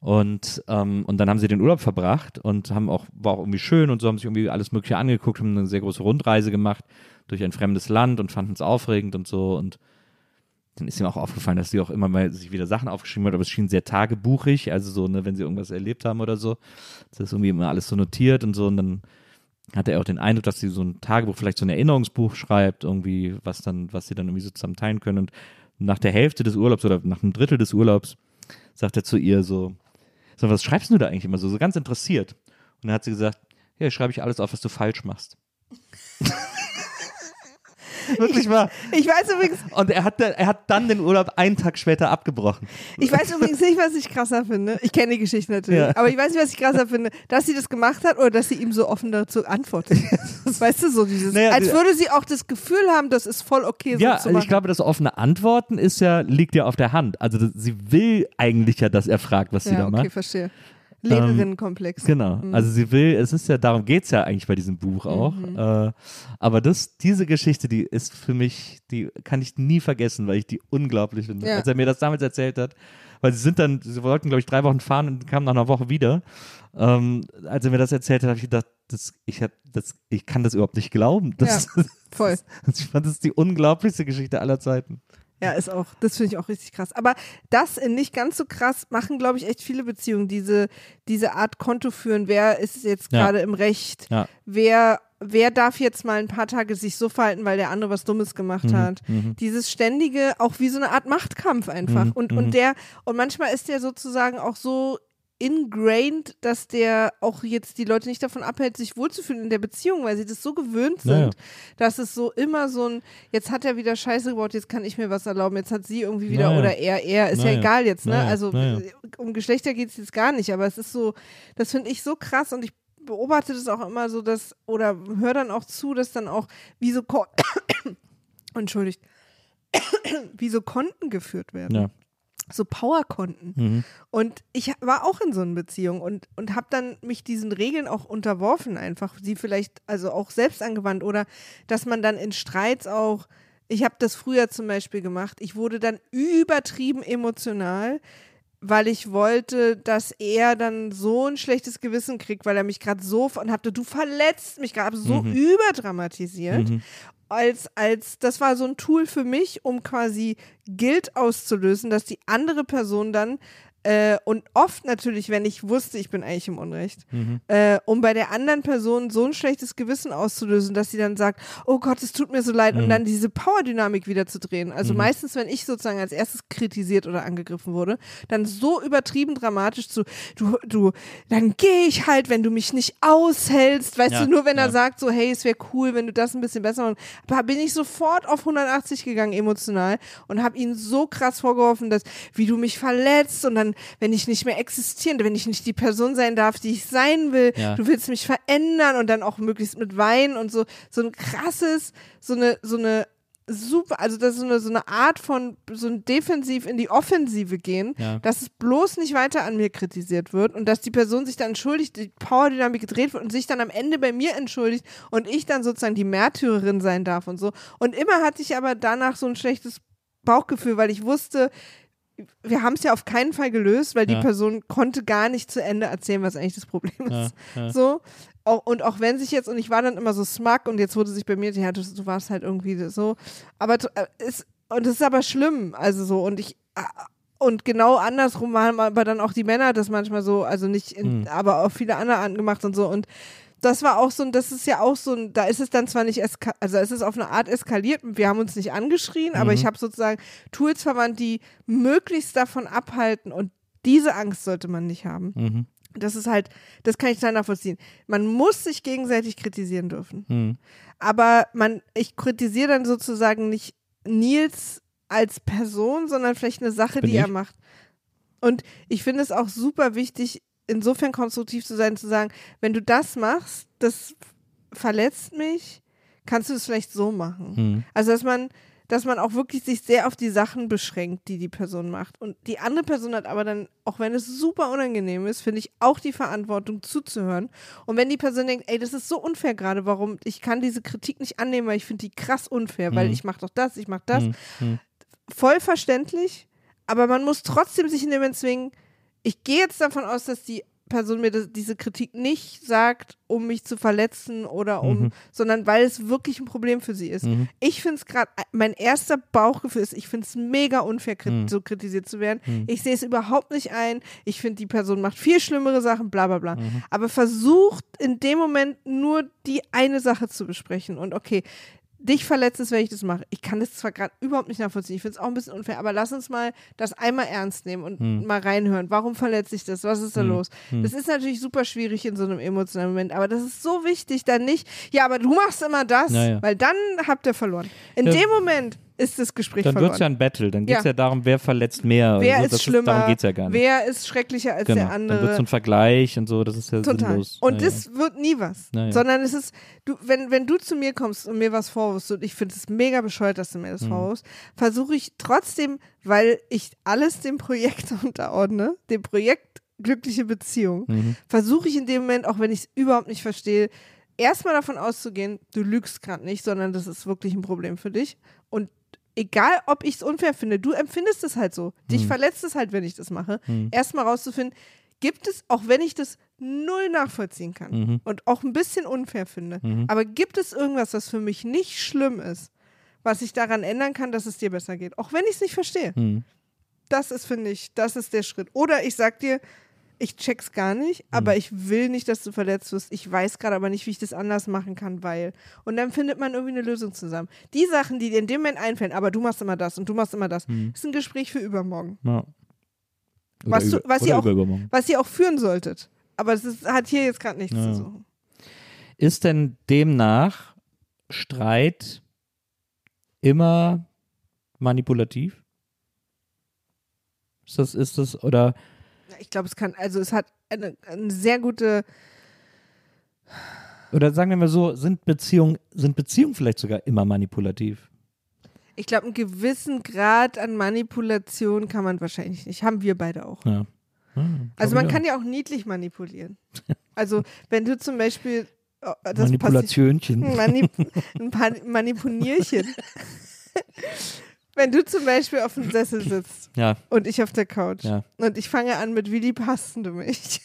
Und, ähm, und dann haben sie den Urlaub verbracht und haben auch, war auch irgendwie schön und so, haben sich irgendwie alles Mögliche angeguckt, haben eine sehr große Rundreise gemacht durch ein fremdes Land und fanden es aufregend und so. Und dann ist ihm auch aufgefallen, dass sie auch immer mal sich wieder Sachen aufgeschrieben hat, aber es schien sehr tagebuchig, also so, ne, wenn sie irgendwas erlebt haben oder so. Das ist irgendwie immer alles so notiert und so und dann hatte er auch den Eindruck, dass sie so ein Tagebuch, vielleicht so ein Erinnerungsbuch schreibt, irgendwie, was dann, was sie dann irgendwie so zusammen teilen können. Und nach der Hälfte des Urlaubs oder nach einem Drittel des Urlaubs sagt er zu ihr so, so, was schreibst du da eigentlich immer so, so ganz interessiert? Und dann hat sie gesagt, ja, schreibe ich alles auf, was du falsch machst. Wirklich wahr. Ich weiß übrigens, Und er hat, dann- er hat dann den Urlaub einen Tag später abgebrochen. ich weiß übrigens nicht, was ich krasser finde. Ich kenne die Geschichte natürlich, Ja. aber ich weiß nicht, was ich krasser finde, dass sie das gemacht hat oder dass sie ihm so offen dazu antwortet. weißt du, so dieses, Naja, als würde sie auch das Gefühl haben, das ist voll okay so ja, zu also machen. ich glaube, das offene Antworten ist ja, liegt ja auf der Hand. Also sie will eigentlich ja, dass er fragt, was sie ja, da okay, macht. verstehe. Lehrerinnenkomplex. Genau. Also sie will, es ist ja, darum geht's ja eigentlich bei diesem Buch auch. Mhm. Äh, aber das, diese Geschichte, die ist für mich, die kann ich nie vergessen, weil ich die unglaublich finde. Ja. Als er mir das damals erzählt hat, weil sie sind dann, sie wollten, glaube ich, drei Wochen fahren und kamen nach einer Woche wieder. Ähm, als er mir das erzählt hat, habe ich gedacht, das, ich, hab, das, ich kann das überhaupt nicht glauben. Das, voll. ich fand das ist die unglaublichste Geschichte aller Zeiten. Ja, ist auch, das finde ich auch richtig krass. Aber das in nicht ganz so krass machen, glaube ich, echt viele Beziehungen, diese, diese Art Konto führen. Wer ist jetzt Ja. gerade im Recht? Ja. Wer, wer darf jetzt mal ein paar Tage sich so verhalten, weil der andere was Dummes gemacht Mhm, hat? Dieses ständige, auch wie so eine Art Machtkampf einfach. Mhm, und, mhm. und der, und manchmal ist der sozusagen auch so ingrained, dass der auch jetzt die Leute nicht davon abhält, sich wohlzufühlen in der Beziehung, weil sie das so gewöhnt sind, Naja. dass es so immer so ein, jetzt hat er wieder Scheiße gebaut, jetzt kann ich mir was erlauben, jetzt hat sie irgendwie wieder Naja. oder er, er, ist ja Naja. egal jetzt, ne? Also um Geschlechter geht es jetzt gar nicht, aber es ist so, das finde ich so krass und ich beobachte das auch immer so, dass, oder höre dann auch zu, dass dann auch wie so, entschuldigt, wie so Konten geführt werden. Ja. So Powerkonten. Mhm. Und ich war auch in so einer Beziehung und, und habe dann mich diesen Regeln auch unterworfen, einfach sie vielleicht also auch selbst angewandt oder dass man dann in Streits auch, ich habe das früher zum Beispiel gemacht, ich wurde dann übertrieben emotional, weil ich wollte, dass er dann so ein schlechtes Gewissen kriegt, weil er mich gerade so und hatte, du verletzt mich gerade so Mhm. überdramatisiert als, als, das war so ein Tool für mich, um quasi Guilt auszulösen, dass die andere Person dann, äh, und oft natürlich, wenn ich wusste, ich bin eigentlich im Unrecht, äh, um bei der anderen Person so ein schlechtes Gewissen auszulösen, dass sie dann sagt, oh Gott, es tut mir so leid, und dann diese Power-Dynamik wieder zu drehen. Also meistens, wenn ich sozusagen als erstes kritisiert oder angegriffen wurde, dann so übertrieben dramatisch zu, du, du, dann gehe ich halt, wenn du mich nicht aushältst, weißt Ja, du, nur wenn ja. er sagt so, hey, es wäre cool, wenn du das ein bisschen besser machst. Aber bin ich sofort auf 180 gegangen emotional und habe ihn so krass vorgeworfen, dass wie du mich verletzt und dann, wenn ich nicht mehr existieren, wenn ich nicht die Person sein darf, die ich sein will, Ja. du willst mich verändern und dann auch möglichst mit Wein und so so ein krasses, so eine so eine super, also das ist so eine, so eine Art von so ein Defensiv in die Offensive gehen, Ja. dass es bloß nicht weiter an mir kritisiert wird und dass die Person sich dann entschuldigt, die Powerdynamik gedreht wird und sich dann am Ende bei mir entschuldigt und ich dann sozusagen die Märtyrerin sein darf und so. Und immer hatte ich aber danach so ein schlechtes Bauchgefühl, weil ich wusste, wir haben es ja auf keinen Fall gelöst, weil Ja. die Person konnte gar nicht zu Ende erzählen, was eigentlich das Problem Ja, ist. ja. So. Auch, und auch wenn sich jetzt, und ich war dann immer so smug und jetzt wurde sich bei mir, ja, du, du warst halt irgendwie so. Aber äh, ist, und es ist aber schlimm, also so, und ich, äh, und genau andersrum haben aber dann auch die Männer das manchmal so, also nicht, in, Mhm. aber auf viele andere Arten gemacht und so. Und das war auch so ein, das ist ja auch so ein, da ist es dann zwar nicht, eska also es ist auf eine Art eskaliert, wir haben uns nicht angeschrien, aber Mhm. ich habe sozusagen Tools verwandt, die möglichst davon abhalten und diese Angst sollte man nicht haben. Mhm. Das ist halt, das kann ich total nachvollziehen. Man muss sich gegenseitig kritisieren dürfen. Mhm. Aber man, ich kritisiere dann sozusagen nicht Nils als Person, sondern vielleicht eine Sache, die er ich. macht. Und ich finde es auch super wichtig, insofern konstruktiv zu sein, zu sagen, wenn du das machst, das verletzt mich, kannst du es vielleicht so machen. Hm. Also, dass man, dass man auch wirklich sich sehr auf die Sachen beschränkt, die die Person macht. Und die andere Person hat aber dann, auch wenn es super unangenehm ist, finde ich auch die Verantwortung zuzuhören. Und wenn die Person denkt, ey, das ist so unfair gerade, warum, ich kann diese Kritik nicht annehmen, weil ich finde die krass unfair, weil Mhm. ich mache doch das, ich mache das. Hm, hm. Voll verständlich, aber man muss trotzdem sich in dem zwingen, ich gehe jetzt davon aus, dass die Person mir das, diese Kritik nicht sagt, um mich zu verletzen oder um, Mhm. sondern weil es wirklich ein Problem für sie ist. Mhm. Ich finde es gerade, mein erster Bauchgefühl ist, ich finde es mega unfair, krit Mhm. so kritisiert zu werden. Mhm. Ich sehe es überhaupt nicht ein. Ich finde, die Person macht viel schlimmere Sachen, bla bla bla. Mhm. Aber versucht in dem Moment nur die eine Sache zu besprechen. Und okay, dich verletzt es, wenn ich das mache. Ich kann das zwar gerade überhaupt nicht nachvollziehen, ich finde es auch ein bisschen unfair, aber lass uns mal das einmal ernst nehmen und Hm. mal reinhören. Warum verletzt sich das? Was ist da Hm. los? Hm. Das ist natürlich super schwierig in so einem emotionalen Moment, aber das ist so wichtig, dann nicht, ja, aber du machst immer das, Ja, ja. weil dann habt ihr verloren. In Ja. dem Moment ist das Gespräch Dann wird verloren. es ja ein Battle. Dann geht es Ja. ja. darum, wer verletzt mehr. wer so. ist schlimmer? darum geht es ja gar nicht. Wer ist schrecklicher als genau. der Dann wird andere? so ein Vergleich und so. Das ist ja Total. sinnlos. Und ja, das wird nie was. Ja, ja. Sondern es ist, du, wenn, wenn du zu mir kommst und mir was vorwurfst, und ich finde es mega bescheuert, dass du mir das Mhm. vorwurfst, versuche ich trotzdem, weil ich alles dem Projekt unterordne, dem Projekt glückliche Beziehung. Mhm. versuche ich in dem Moment, auch wenn ich es überhaupt nicht verstehe, erstmal davon auszugehen, du lügst gerade nicht, sondern das ist wirklich ein Problem für dich. Und egal, ob ich es unfair finde, du empfindest es halt so. Dich Hm. verletzt es halt, wenn ich das mache. Hm. Erstmal rauszufinden, gibt es, auch wenn ich das null nachvollziehen kann Mhm. und auch ein bisschen unfair finde, Mhm. aber gibt es irgendwas, was für mich nicht schlimm ist, was ich daran ändern kann, dass es dir besser geht, auch wenn ich es nicht verstehe. Mhm. Das ist, finde ich, das ist der Schritt. Oder ich sag dir, ich check's gar nicht, aber Mhm. ich will nicht, dass du verletzt wirst. Ich weiß gerade aber nicht, wie ich das anders machen kann, weil. Und dann findet man irgendwie eine Lösung zusammen. Die Sachen, die dir in dem Moment einfallen, aber du machst immer das und du machst immer das, Mhm. ist ein Gespräch für übermorgen. Ja. Was du- was ihr auch-. Was ihr auch führen solltet. Aber es ist, hat hier jetzt gerade nichts Ja. zu suchen. Ist denn demnach Streit immer manipulativ? Ist das, ist das, oder Ich glaube, es kann, also es hat eine, eine sehr gute, Oder sagen wir mal so, sind Beziehungen, sind Beziehungen vielleicht sogar immer manipulativ? ich glaube, einen gewissen Grad an Manipulation kann man wahrscheinlich nicht. Haben wir beide auch. Ja. Hm, Also man kann ja auch niedlich manipulieren. Also wenn du zum Beispiel oh, auch. Manipulationchen. Manip ein paar Manipulierchen. wenn du zum Beispiel auf dem Sessel sitzt Ja, und ich auf der Couch ja. und ich fange an mit wie lieb hast du mich,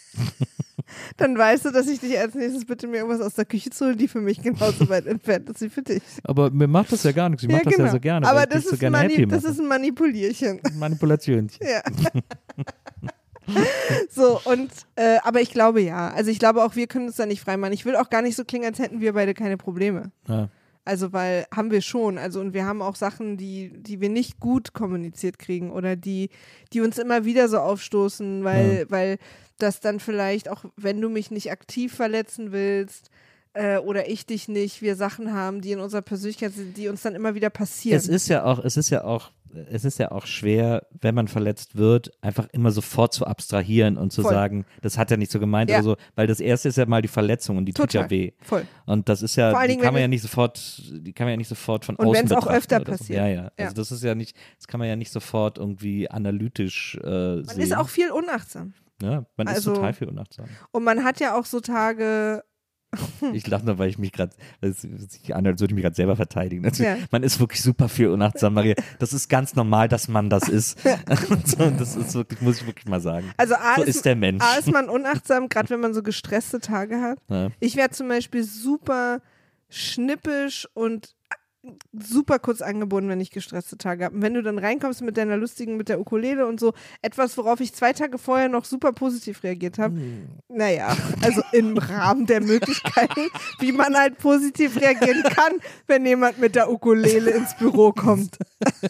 dann weißt du, dass ich dich als nächstes bitte mir irgendwas aus der Küche zu holen, die für mich genauso weit entfernt ist wie für dich. Aber mir macht das ja gar nichts. Ich mach das ja so gerne. genau. Aber das dich so ist, gerne Mani das mache. ist ein Manipulierchen. Manipulationchen. Ja. so, und, äh, aber ich glaube ja. Also ich glaube auch, wir können uns da nicht freimachen. Ich will auch gar nicht so klingen, als hätten wir beide keine Probleme. Ja. Also, weil haben wir schon. Also, und wir haben auch Sachen, die, die wir nicht gut kommuniziert kriegen oder die, die uns immer wieder so aufstoßen, weil, weil das dann vielleicht auch, wenn du mich nicht aktiv verletzen willst, äh, oder ich dich nicht, wir Sachen haben, die in unserer Persönlichkeit sind, die uns dann immer wieder passieren. Es ist ja auch, es ist ja auch, es ist ja auch schwer, wenn man verletzt wird, einfach immer sofort zu abstrahieren und zu Voll. sagen, das hat er nicht so gemeint Ja. oder so, weil das erste ist ja mal die Verletzung und die tut Total. ja weh. Voll. Und das ist ja, Vor allen die Dingen, kann man wenn ja es- nicht sofort, die kann man ja nicht sofort von Und außen wenn's auch betrachten öfter oder so. passiert. Ja, ja. Ja. Also das ist ja nicht, das kann man ja nicht sofort irgendwie analytisch äh, Man sehen. ist auch viel unachtsam. ja, man also- ist total viel unachtsam. Und man hat ja auch so Tage, Ich lache nur, weil ich mich gerade, es sich anhört, als würde ich mich gerade selber verteidigen. Also, Ja. Man ist wirklich super viel unachtsam, Maria. Das ist ganz normal, dass man das ist. So, das ist wirklich, muss ich wirklich mal sagen. also A, So ist, ist der Mensch. A ist man unachtsam, gerade wenn man so gestresste Tage hat. Ja. Ich werde zum Beispiel super schnippisch und super kurz angebunden, wenn ich gestresste Tage habe. Und wenn du dann reinkommst mit deiner lustigen, mit der Ukulele und so, etwas, worauf ich zwei Tage vorher noch super positiv reagiert habe, naja, also im Rahmen der Möglichkeiten, wie man halt positiv reagieren kann, wenn jemand mit der Ukulele ins Büro kommt.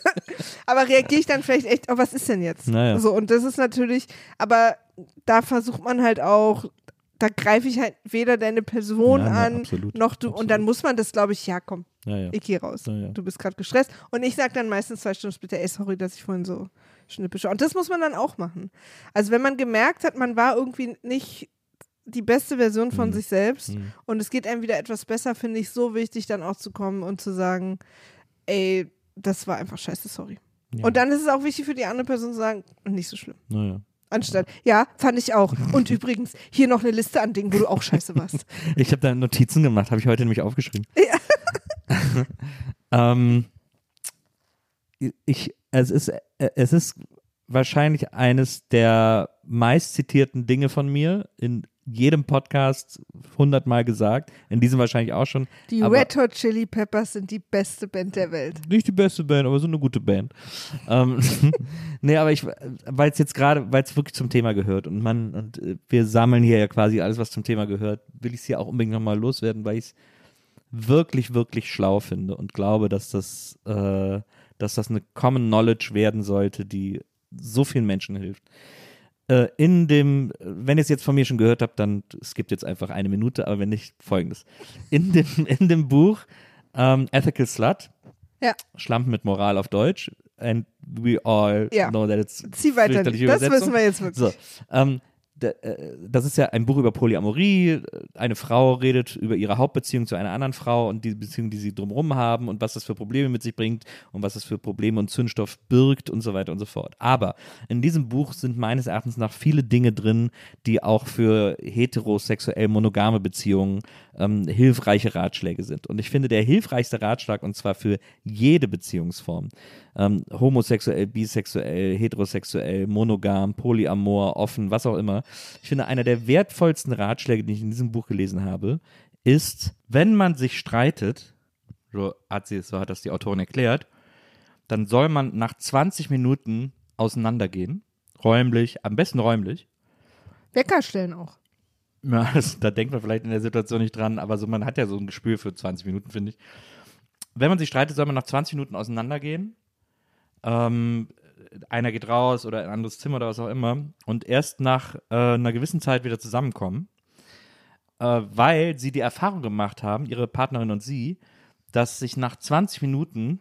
aber reagiere ich dann vielleicht echt, oh, was ist denn jetzt? Naja. So, und das ist natürlich, aber da versucht man halt auch, da greife ich halt weder deine Person Ja, an, absolut, noch du, und absolut. dann muss man das, glaube ich, ja, komm, Ja, ja. ich gehe raus. Ja, ja. Du bist gerade gestresst. Und ich sage dann meistens zwei Stunden später, ey, sorry, dass ich vorhin so schnippischer. Und das muss man dann auch machen. Also wenn man gemerkt hat, man war irgendwie nicht die beste Version von Mhm. sich selbst Mhm. und es geht einem wieder etwas besser, finde ich so wichtig, dann auch zu kommen und zu sagen, ey, das war einfach scheiße, sorry. Ja. Und dann ist es auch wichtig für die andere Person zu sagen, nicht so schlimm. Naja. Anstatt, ja, fand ich auch. Und übrigens, hier noch eine Liste an Dingen, wo du auch scheiße warst. Ich habe da Notizen gemacht, habe ich heute nämlich aufgeschrieben. Ja. ähm, ich, es ist, es ist wahrscheinlich eines der meistzitierten Dinge von mir in jedem Podcast hundertmal gesagt, in diesem wahrscheinlich auch schon. Die Red Hot Chili Peppers sind die beste Band der Welt. Nicht die beste Band, aber so eine gute Band. ähm, nee, aber ich, weil es jetzt gerade, weil es wirklich zum Thema gehört und man, und äh, wir sammeln hier ja quasi alles, was zum Thema gehört, will ich es hier auch unbedingt nochmal loswerden, weil ich es wirklich, wirklich schlau finde und glaube, dass das, äh, dass das eine Common Knowledge werden sollte, die so vielen Menschen hilft. Äh, in dem, wenn ihr es jetzt von mir schon gehört habt, dann skippt jetzt einfach eine Minute, aber wenn nicht, folgendes. In dem, in dem Buch ähm, Ethical Slut, Ja. Schlampen mit Moral auf Deutsch, and we all Ja. know that it's Zieh weiter. Das wissen wir jetzt wirklich. So, ähm, äh, das ist ja ein Buch über Polyamorie. Eine Frau redet über ihre Hauptbeziehung zu einer anderen Frau und die Beziehung, die sie drumherum haben und was das für Probleme mit sich bringt und was das für Probleme und Zündstoff birgt und so weiter und so fort. Aber in diesem Buch sind meines Erachtens nach viele Dinge drin, die auch für heterosexuell monogame Beziehungen ähm, hilfreiche Ratschläge sind. Und ich finde, der hilfreichste Ratschlag, und zwar für jede Beziehungsform, ähm, homosexuell, bisexuell, heterosexuell, monogam, polyamor, offen, was auch immer. Ich finde, einer der wertvollsten Ratschläge, die ich in diesem Buch gelesen habe, ist, wenn man sich streitet, so hat, sie, so hat das die Autorin erklärt, dann soll man nach 20 Minuten auseinandergehen, räumlich, am besten räumlich. Wecker stellen auch. Ja, das, da denkt man vielleicht in der Situation nicht dran, aber so, man hat ja so ein Gespür für 20 Minuten, finde ich. Wenn man sich streitet, soll man nach 20 Minuten auseinandergehen. Ähm, einer geht raus oder in ein anderes Zimmer oder was auch immer und erst nach äh, einer gewissen Zeit wieder zusammenkommen, äh, weil sie die Erfahrung gemacht haben, ihre Partnerin und sie, dass sich nach 20 Minuten,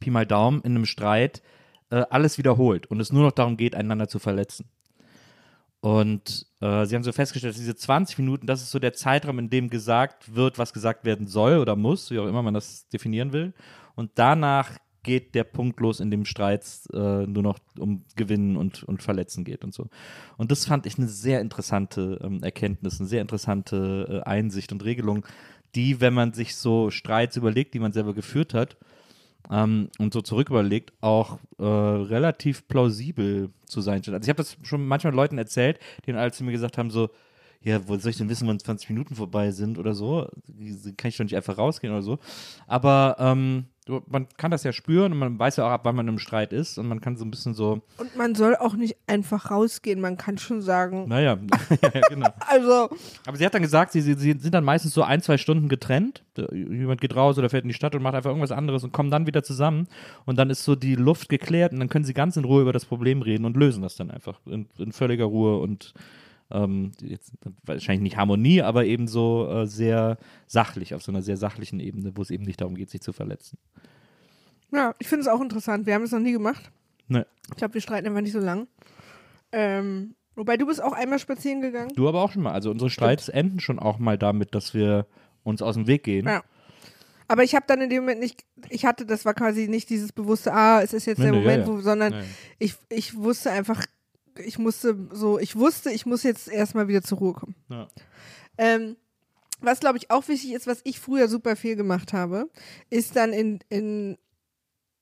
Pi mal Daumen, in einem Streit äh, alles wiederholt und es nur noch darum geht, einander zu verletzen. Und äh, sie haben so festgestellt, dass diese 20 Minuten, das ist so der Zeitraum, in dem gesagt wird, was gesagt werden soll oder muss, wie auch immer man das definieren will. Und danach geht der Punkt los, in dem Streit äh, nur noch um Gewinnen und, und Verletzen geht und so. Und das fand ich eine sehr interessante ähm, Erkenntnis, eine sehr interessante äh, Einsicht und Regelung, die, wenn man sich so Streits überlegt, die man selber geführt hat, ähm, und so zurück überlegt, auch äh, relativ plausibel zu sein scheint. Also ich habe das schon manchmal Leuten erzählt, dann alle zu mir gesagt haben, so, ja, wo soll ich denn wissen, wann 20 Minuten vorbei sind oder so? Kann ich doch nicht einfach rausgehen oder so. Aber ähm, du- man kann das ja spüren und man weiß ja auch, ab wann man im Streit ist und man kann so ein bisschen so, Und man soll auch nicht einfach rausgehen. Man kann schon sagen, naja, ja, genau. also, Aber sie hat dann gesagt, sie, sie, sie sind dann meistens so ein, zwei Stunden getrennt. Jemand geht raus oder fährt in die Stadt und macht einfach irgendwas anderes und kommen dann wieder zusammen. Und dann ist so die Luft geklärt und dann können sie ganz in Ruhe über das Problem reden und lösen das dann einfach in, in völliger Ruhe und ähm, jetzt wahrscheinlich nicht Harmonie, aber eben so äh, sehr sachlich, auf so einer sehr sachlichen Ebene, wo es eben nicht darum geht, sich zu verletzen. ja, ich finde es auch interessant. Wir haben das noch nie gemacht. Ne. Ich glaube, wir streiten einfach nicht so lang. Ähm, wobei du bist auch einmal spazieren gegangen. Du aber auch schon mal. Also unsere Streits enden schon auch mal damit, dass wir uns aus dem Weg gehen. Ja. Aber ich habe dann in dem Moment nicht, ich hatte, das war quasi nicht dieses bewusste, ah, es ist jetzt Nee, der nee, Moment, ja, ja. wo, sondern Nee. ich, ich wusste einfach, ich musste so, ich wusste, ich muss jetzt erstmal wieder zur Ruhe kommen. Ja. Ähm, was glaube ich auch wichtig ist, was ich früher super viel gemacht habe, ist dann in, in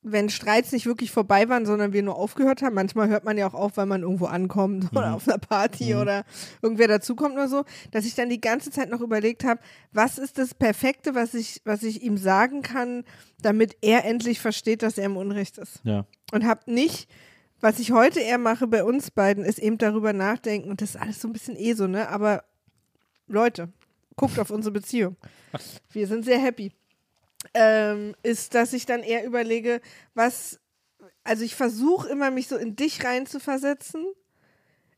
wenn Streits nicht wirklich vorbei waren, sondern wir nur aufgehört haben. Manchmal hört man ja auch auf, weil man irgendwo ankommt oder auf einer Party oder irgendwer dazukommt oder so, dass ich dann die ganze Zeit noch überlegt habe, was ist das Perfekte, was ich, was ich ihm sagen kann, damit er endlich versteht, dass er im Unrecht ist. Ja. Und habe nicht, was ich heute eher mache bei uns beiden, ist eben darüber nachdenken und das ist alles so ein bisschen eh so, ne? Aber Leute, guckt auf unsere Beziehung. Wir sind sehr happy. Ähm, ist, dass ich dann eher überlege, was, also ich versuche immer, mich so in dich rein zu versetzen.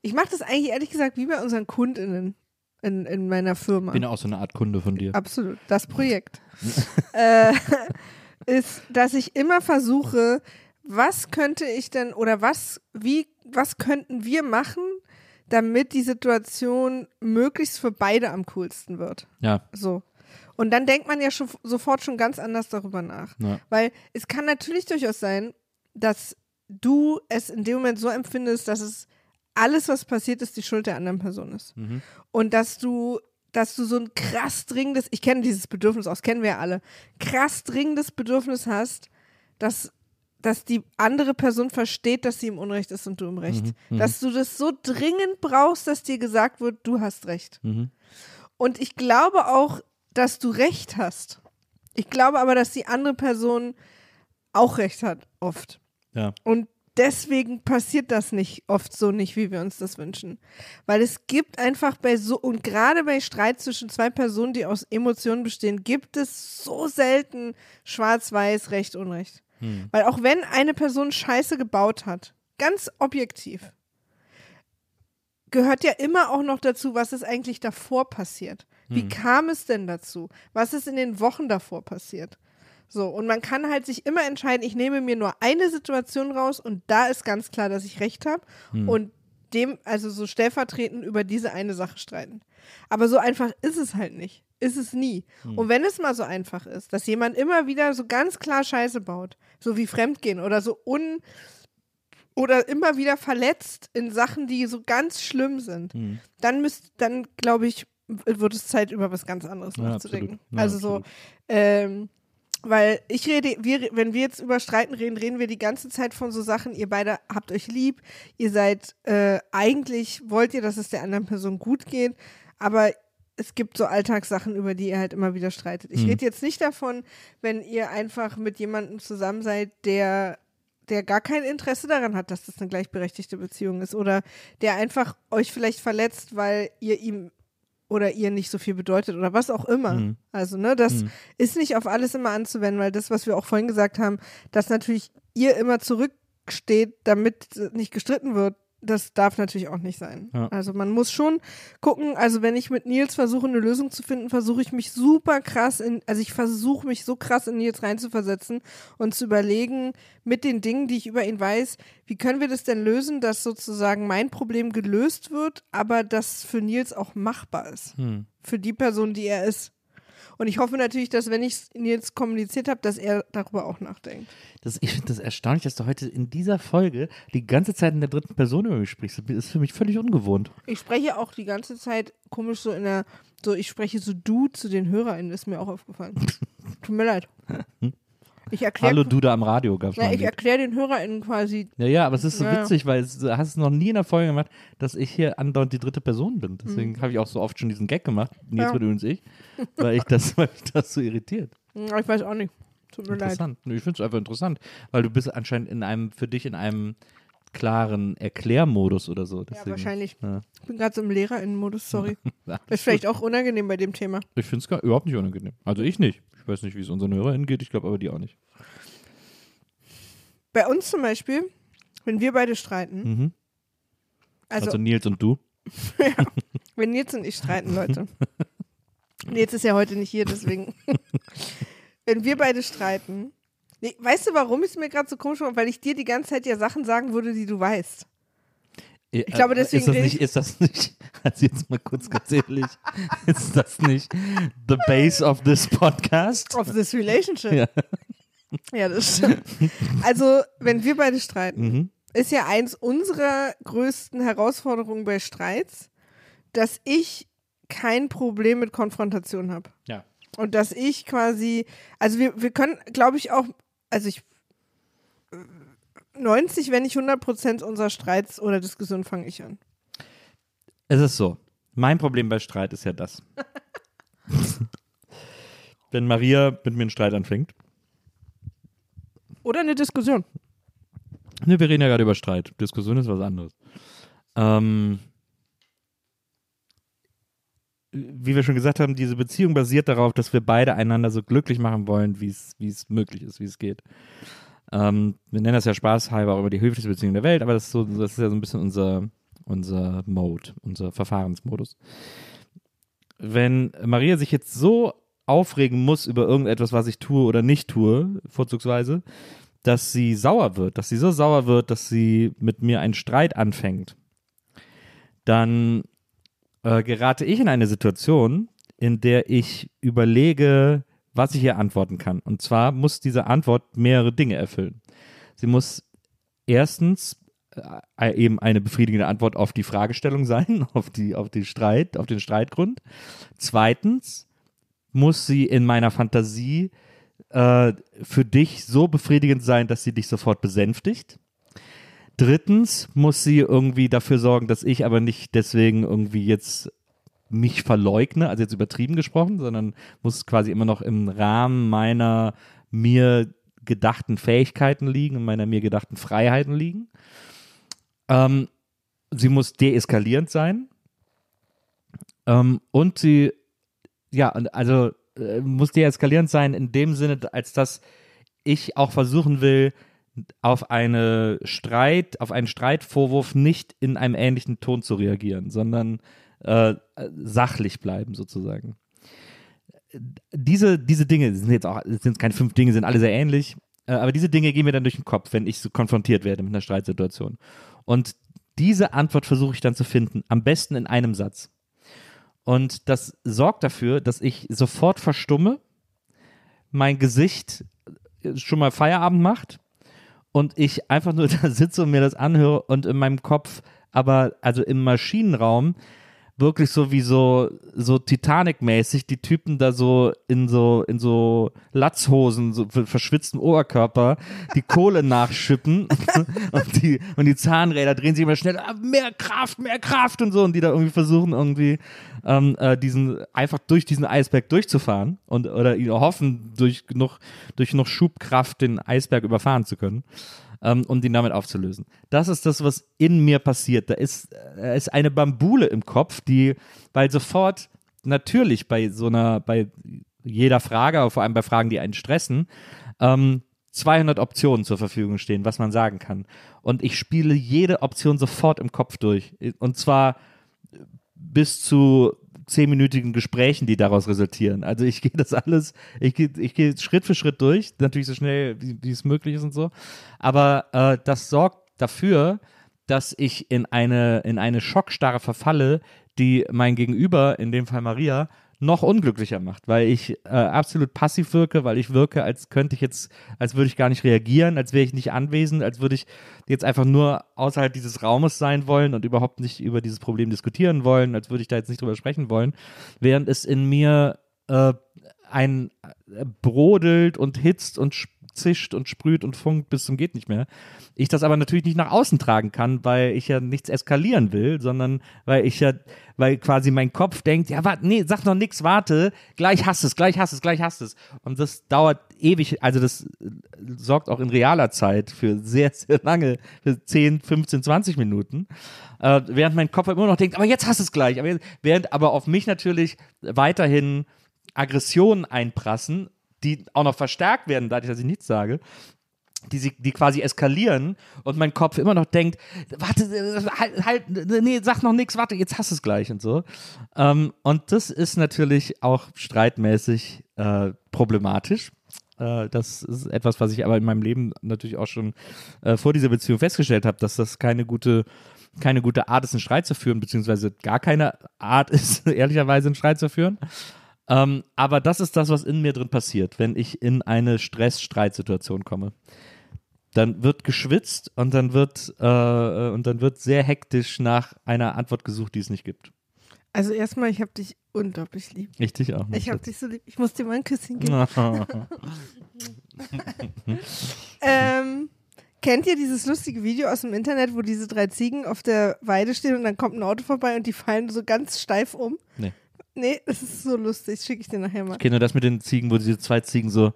Ich mache das eigentlich ehrlich gesagt wie bei unseren KundInnen in, in meiner Firma. Bin auch so eine Art Kunde von dir. Absolut, das Projekt. äh, ist, dass ich immer versuche, was könnte ich denn oder was, wie, was könnten wir machen, damit die Situation möglichst für beide am coolsten wird? Ja. So. Und dann denkt man ja schon, sofort schon ganz anders darüber nach. Ja. Weil es kann natürlich durchaus sein, dass du es in dem Moment so empfindest, dass es alles, was passiert ist, die Schuld der anderen Person ist. Und dass du, dass du so ein krass dringendes, ich kenne dieses Bedürfnis aus, kennen wir ja alle, krass dringendes Bedürfnis hast, dass, dass die andere Person versteht, dass sie im Unrecht ist und du im Recht. Dass du das so dringend brauchst, dass dir gesagt wird, du hast Recht. Und ich glaube auch, dass du Recht hast. Ich glaube aber, dass die andere Person auch Recht hat, oft. Ja. Und deswegen passiert das nicht oft so nicht, wie wir uns das wünschen. Weil es gibt einfach bei so, und gerade bei Streit zwischen zwei Personen, die aus Emotionen bestehen, gibt es so selten schwarz-weiß, Recht, Unrecht. Weil auch wenn eine Person Scheiße gebaut hat, ganz objektiv, gehört ja immer auch noch dazu, was ist eigentlich davor passiert. Wie kam es denn dazu? Was ist in den Wochen davor passiert? So, und man kann halt sich immer entscheiden, ich nehme mir nur eine Situation raus und da ist ganz klar, dass ich recht habe und dem, also so stellvertretend über diese eine Sache streiten. Aber so einfach ist es halt nicht. Ist es nie. Und wenn es mal so einfach ist, dass jemand immer wieder so ganz klar Scheiße baut, so wie Fremdgehen oder so un oder immer wieder verletzt in Sachen, die so ganz schlimm sind, dann müsst, dann glaube ich, wird es Zeit, über was ganz anderes Ja, nachzudenken. Ja, also so, absolut. ähm, weil ich rede, wir, wenn wir jetzt über Streiten reden, reden wir die ganze Zeit von so Sachen, ihr beide habt euch lieb, ihr seid, äh, eigentlich wollt ihr, dass es der anderen Person gut geht, aber es gibt so Alltagssachen, über die ihr halt immer wieder streitet. Ich Mhm. rede jetzt nicht davon, wenn ihr einfach mit jemandem zusammen seid, der der gar kein Interesse daran hat, dass das eine gleichberechtigte Beziehung ist oder der einfach euch vielleicht verletzt, weil ihr ihm oder ihr nicht so viel bedeutet oder was auch immer. Mhm. Also, ne, das ist nicht auf alles immer anzuwenden, weil das, was wir auch vorhin gesagt haben, dass natürlich ihr immer zurücksteht, damit nicht gestritten wird, das darf natürlich auch nicht sein. Ja. Also man muss schon gucken, also wenn ich mit Nils versuche, eine Lösung zu finden, versuche ich mich super krass in, also ich versuche mich so krass in Nils reinzuversetzen und zu überlegen, mit den Dingen, die ich über ihn weiß, wie können wir das denn lösen, dass sozusagen mein Problem gelöst wird, aber das für Nils auch machbar ist. Hm. Für die Person, die er ist. Und ich hoffe natürlich, dass wenn ich es Nils kommuniziert habe, dass er darüber auch nachdenkt. Das, ich finde das erstaunlich, dass du heute in dieser Folge die ganze Zeit in der dritten Person über mich sprichst. Das ist für mich völlig ungewohnt. Ich spreche auch die ganze Zeit komisch so in der, so ich spreche so du zu den HörerInnen, ist mir auch aufgefallen. Tut mir leid. Ich erkläre Hallo, du da am Radio na, mal. ich erkläre den HörerInnen quasi, Ja, ja, aber es ist so Ja. witzig, weil es, du hast es noch nie in der Folge gemacht, dass ich hier andauernd die dritte Person bin. Deswegen habe ich auch so oft schon diesen Gag gemacht, Nils Mhm. Ja. übrigens ich, weil ich das, weil mich das so irritiert. Ich weiß auch nicht. Tut mir leid. Interessant. Nee, Ich finde es einfach interessant, weil du bist anscheinend in einem, für dich in einem klaren Erklärmodus oder so. Ja, Deswegen, wahrscheinlich. Ja. Ich bin gerade so im LehrerInnen-Modus, sorry. Ja, Ist vielleicht auch unangenehm bei dem Thema. Ich finde es überhaupt nicht unangenehm. Also ich nicht. Ich weiß nicht, wie es unseren HörerInnen geht, ich glaube aber die auch nicht. Bei uns zum Beispiel, wenn wir beide streiten, Mhm. also, Also, Nils und du. wenn Nils und ich streiten, Leute. Nils ist ja heute nicht hier, deswegen. wenn wir beide streiten, nee, weißt du, warum es mir gerade so komisch war? Weil ich dir die ganze Zeit ja Sachen sagen würde, die du weißt. Ich glaube, deswegen Ist das nicht, ist das nicht, also jetzt mal kurz ganz ehrlich, ist das nicht the base of this podcast? Of this relationship. Ja. Ja, das stimmt. Also, wenn wir beide streiten, Mhm. ist ja eins unserer größten Herausforderungen bei Streits, dass ich kein Problem mit Konfrontation habe. Ja. Und dass ich quasi, also wir, wir können, glaube ich, auch, also ich, 90, wenn nicht 100 Prozent unserer Streits oder Diskussionen fange ich an. Es ist so. Mein Problem bei Streit ist ja das. Wenn Maria mit mir einen Streit anfängt. Oder eine Diskussion. Ne, wir reden ja gerade über Streit. Diskussion ist was anderes. Ähm, wie wir schon gesagt haben, diese Beziehung basiert darauf, dass wir beide einander so glücklich machen wollen, wie es möglich ist, wie es geht. Ähm, wir nennen das ja spaßhalber auch immer die höflichste Beziehung der Welt, aber das ist, so, das ist ja so ein bisschen unser, unser Mode, unser Verfahrensmodus. Wenn Maria sich jetzt so aufregen muss über irgendetwas, was ich tue oder nicht tue, vorzugsweise, dass sie sauer wird, dass sie so sauer wird, dass sie mit mir einen Streit anfängt, dann äh, gerate ich in eine Situation, in der ich überlege, was ich ihr antworten kann. Und zwar muss diese Antwort mehrere Dinge erfüllen. Sie muss erstens äh, eben eine befriedigende Antwort auf die Fragestellung sein, auf die, auf die Streit, auf den Streitgrund. Zweitens muss sie in meiner Fantasie äh, für dich so befriedigend sein, dass sie dich sofort besänftigt. Drittens muss sie irgendwie dafür sorgen, dass ich aber nicht deswegen irgendwie jetzt mich verleugne, also jetzt übertrieben gesprochen, sondern muss quasi immer noch im Rahmen meiner mir gedachten Fähigkeiten liegen meiner mir gedachten Freiheiten liegen. Ähm, sie muss deeskalierend sein. Ähm, und sie, ja, also äh, muss deeskalierend sein in dem Sinne, als dass ich auch versuchen will, auf eine Streit, auf einen Streitvorwurf nicht in einem ähnlichen Ton zu reagieren, sondern äh, sachlich bleiben sozusagen. Diese, diese Dinge sind jetzt auch, sind keine fünf Dinge, sind alle sehr ähnlich, äh, aber diese Dinge gehen mir dann durch den Kopf, wenn ich so konfrontiert werde mit einer Streitsituation. Und diese Antwort versuche ich dann zu finden, am besten in einem Satz. Und das sorgt dafür, dass ich sofort verstumme, mein Gesicht schon mal Feierabend macht und ich einfach nur da sitze und mir das anhöre und in meinem Kopf, aber also im Maschinenraum wirklich so wie so, so Titanic-mäßig die Typen da so in so, in so Latzhosen, so verschwitzten Oberkörper, die Kohle nachschippen und die, und die Zahnräder drehen sich immer schnell, ah, mehr Kraft, mehr Kraft und so und die da irgendwie versuchen irgendwie, ähm, äh, diesen, einfach durch diesen Eisberg durchzufahren und, oder hoffen, durch noch, durch noch Schubkraft den Eisberg überfahren zu können ähm, um ihn damit aufzulösen. Das ist das, was in mir passiert. Da ist, äh, ist eine Bambule im Kopf, die, weil sofort natürlich bei so einer, bei jeder Frage, vor allem bei Fragen, die einen stressen, ähm, 200 Optionen zur Verfügung stehen, was man sagen kann. Und ich spiele jede Option sofort im Kopf durch. Und zwar bis zu zehnminütigen Gesprächen, die daraus resultieren. Also ich gehe das alles, ich gehe ich geh Schritt für Schritt durch, natürlich so schnell, wie, wie es möglich ist und so. Aber äh, das sorgt dafür, dass ich in eine, in eine Schockstarre verfalle, die mein Gegenüber, in dem Fall Maria, noch unglücklicher macht, weil ich äh, absolut passiv wirke, weil ich wirke, als könnte ich jetzt, als würde ich gar nicht reagieren, als wäre ich nicht anwesend, als würde ich jetzt einfach nur außerhalb dieses Raumes sein wollen und überhaupt nicht über dieses Problem diskutieren wollen, als würde ich da jetzt nicht drüber sprechen wollen, während es in mir äh, ein äh, brodelt und hitzt und zischt und sprüht und funkt bis zum geht nicht mehr. Ich das aber natürlich nicht nach außen tragen kann, weil ich ja nichts eskalieren will, sondern weil ich ja, weil quasi mein Kopf denkt, ja, warte, nee, sag noch nichts, warte, gleich hast es, gleich hast es, gleich hast es. Und das dauert ewig, also das äh, sorgt auch in realer Zeit für sehr, sehr lange, für 10, 15, 20 Minuten. Äh, während mein Kopf immer noch denkt, aber jetzt hast es gleich. Aber jetzt, während aber auf mich natürlich weiterhin Aggressionen einprassen die auch noch verstärkt werden, dadurch, dass ich nichts sage, die, die quasi eskalieren und mein Kopf immer noch denkt, warte, halt, halt nee, sag noch nichts, warte, jetzt hast du es gleich und so. Ähm, und das ist natürlich auch streitmäßig äh, problematisch. Äh, das ist etwas, was ich aber in meinem Leben natürlich auch schon äh, vor dieser Beziehung festgestellt habe, dass das keine gute keine gute Art ist, einen Streit zu führen, beziehungsweise gar keine Art ist, ehrlicherweise einen Streit zu führen. Ähm, aber das ist das, was in mir drin passiert, wenn ich in eine Stress-Streitsituation komme. Dann wird geschwitzt und dann wird, äh, und dann wird sehr hektisch nach einer Antwort gesucht, die es nicht gibt. Also erstmal, ich habe dich unglaublich lieb. Ich dich auch. Ich habe dich so lieb. Ich muss dir mal ein Küsschen geben. ähm, kennt ihr dieses lustige Video aus dem Internet, wo diese drei Ziegen auf der Weide stehen und dann kommt ein Auto vorbei und die fallen so ganz steif um? Nee. Nee, das ist so lustig. Schicke ich dir nachher mal. Ich kenne nur das mit den Ziegen, wo diese zwei Ziegen so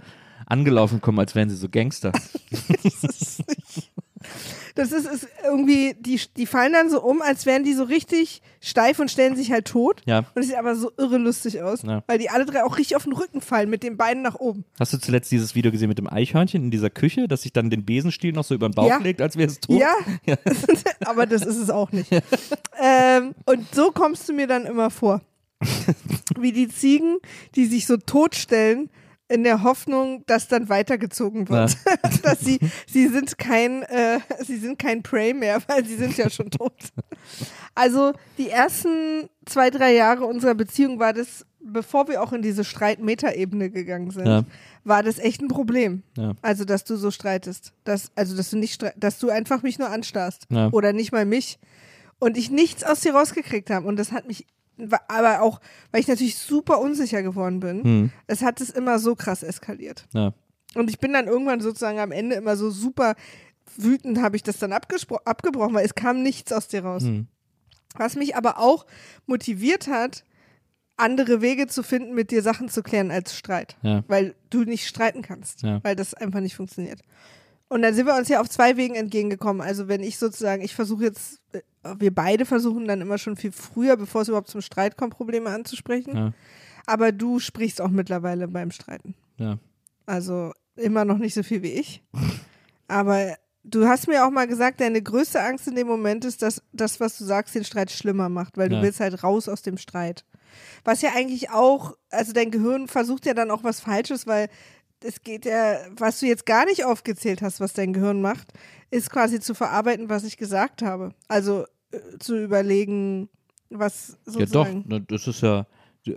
angelaufen kommen, als wären sie so Gangster. das ist, das ist, ist irgendwie, die, die fallen dann so um, als wären die so richtig steif und stellen sich halt tot. Ja. Und es sieht aber so irre lustig aus, Ja. weil die alle drei auch richtig auf den Rücken fallen mit den Beinen nach oben. Hast du zuletzt dieses Video gesehen mit dem Eichhörnchen in dieser Küche, das sich dann den Besenstiel noch so über den Bauch Ja. legt, als wäre es tot? Ja, aber das ist es auch nicht. ähm, und so kommst du mir dann immer vor. Wie die Ziegen, die sich so totstellen in der Hoffnung, dass dann weitergezogen wird. dass sie, sie sind kein, äh, sie sind kein Prey mehr, weil sie sind ja schon tot. Also die ersten zwei, drei Jahre unserer Beziehung war das, bevor wir auch in diese Streit-Meta-Ebene gegangen sind, Ja. war das echt ein Problem. Ja. Also, dass du so streitest. Dass, also, dass du nicht, dass du einfach mich nur anstarrst. Oder nicht mal mich. Und ich nichts aus dir rausgekriegt habe. Und das hat mich, aber auch, weil ich natürlich super unsicher geworden bin, Hm. es hat es immer so krass eskaliert. Ja. Und ich bin dann irgendwann sozusagen am Ende immer so super wütend, habe ich das dann abgebrochen, weil es kam nichts aus dir raus. Hm. Was mich aber auch motiviert hat, andere Wege zu finden, mit dir Sachen zu klären als Streit. Ja. Weil du nicht streiten kannst, Ja. weil das einfach nicht funktioniert. Und dann sind wir uns ja auf zwei Wegen entgegengekommen. Also wenn ich sozusagen, ich versuche jetzt, äh, wir beide versuchen dann immer schon viel früher, bevor es überhaupt zum Streit kommt, Probleme anzusprechen. Ja. Aber du sprichst auch mittlerweile beim Streiten. Ja. Also immer noch nicht so viel wie ich. Aber du hast mir auch mal gesagt, deine größte Angst in dem Moment ist, dass das, was du sagst, den Streit schlimmer macht, weil Ja. du willst halt raus aus dem Streit. Was ja eigentlich auch, also dein Gehirn versucht ja dann auch was Falsches, weil es geht ja, was du jetzt gar nicht aufgezählt hast, was dein Gehirn macht, ist quasi zu verarbeiten, was ich gesagt habe. Also äh, zu überlegen, was Ja, doch, sozusagen. ne, das ist ja,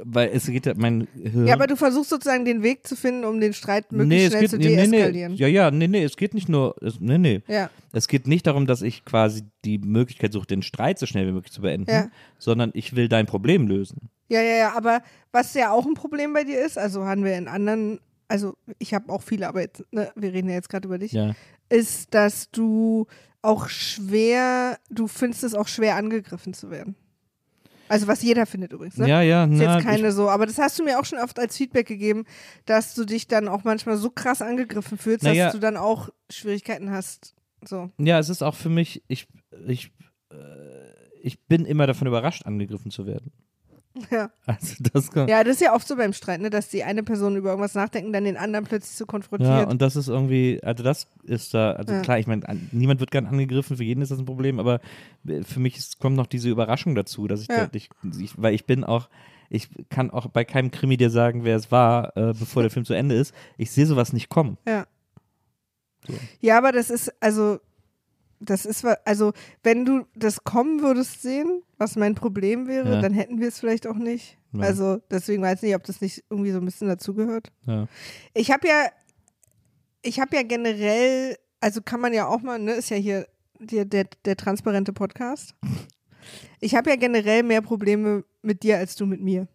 weil es geht ja, mein Hirn. Ja, aber du versuchst sozusagen den Weg zu finden, um den Streit möglichst nee, schnell geht, zu nee, nee, deeskalieren. nee, ja, ja, nee, nee, es geht nicht nur, es, nee, nee. ja. Es geht nicht darum, dass ich quasi die Möglichkeit suche, den Streit so schnell wie möglich zu beenden, Ja. sondern ich will dein Problem lösen. Ja, ja, ja, aber was ja auch ein Problem bei dir ist, also haben wir in anderen, also ich habe auch viele, aber jetzt, ne, wir reden ja jetzt gerade über dich, Ja. ist, dass du auch schwer, du findest es auch schwer angegriffen zu werden. Also was jeder findet übrigens, ne? Ja, ja, Ist na, jetzt keine so, aber das hast du mir auch schon oft als Feedback gegeben, dass du dich dann auch manchmal so krass angegriffen fühlst, dass du dann auch Schwierigkeiten hast. So. ja, es ist auch für mich, ich, ich, äh, ich bin immer davon überrascht, angegriffen zu werden. Ja. Also das kann, ja, das ist ja oft so beim Streit, ne, dass die eine Person über irgendwas nachdenkt und dann den anderen plötzlich so konfrontiert. Ja, und das ist irgendwie, also das ist da, also Ja. klar, ich meine, an- niemand wird gern angegriffen, für jeden ist das ein Problem, aber äh, für mich ist, kommt noch diese Überraschung dazu, dass ich, Ja. da, ich, ich weil ich bin auch, ich kann auch bei keinem Krimi dir sagen, wer es war, äh, bevor der Film zu Ende ist. Ich sehe sowas nicht kommen. Ja. So. Ja, aber das ist, also, das ist, also, wenn du das kommen würdest sehen, was mein Problem wäre, Ja. dann hätten wir es vielleicht auch nicht. Ja. Also, deswegen weiß ich nicht, ob das nicht irgendwie so ein bisschen dazugehört. Ja. Ich habe ja, ich habe ja generell, also kann man ja auch mal, ne, ist ja hier der, der, der transparente Podcast. Ich habe ja generell mehr Probleme mit dir als du mit mir.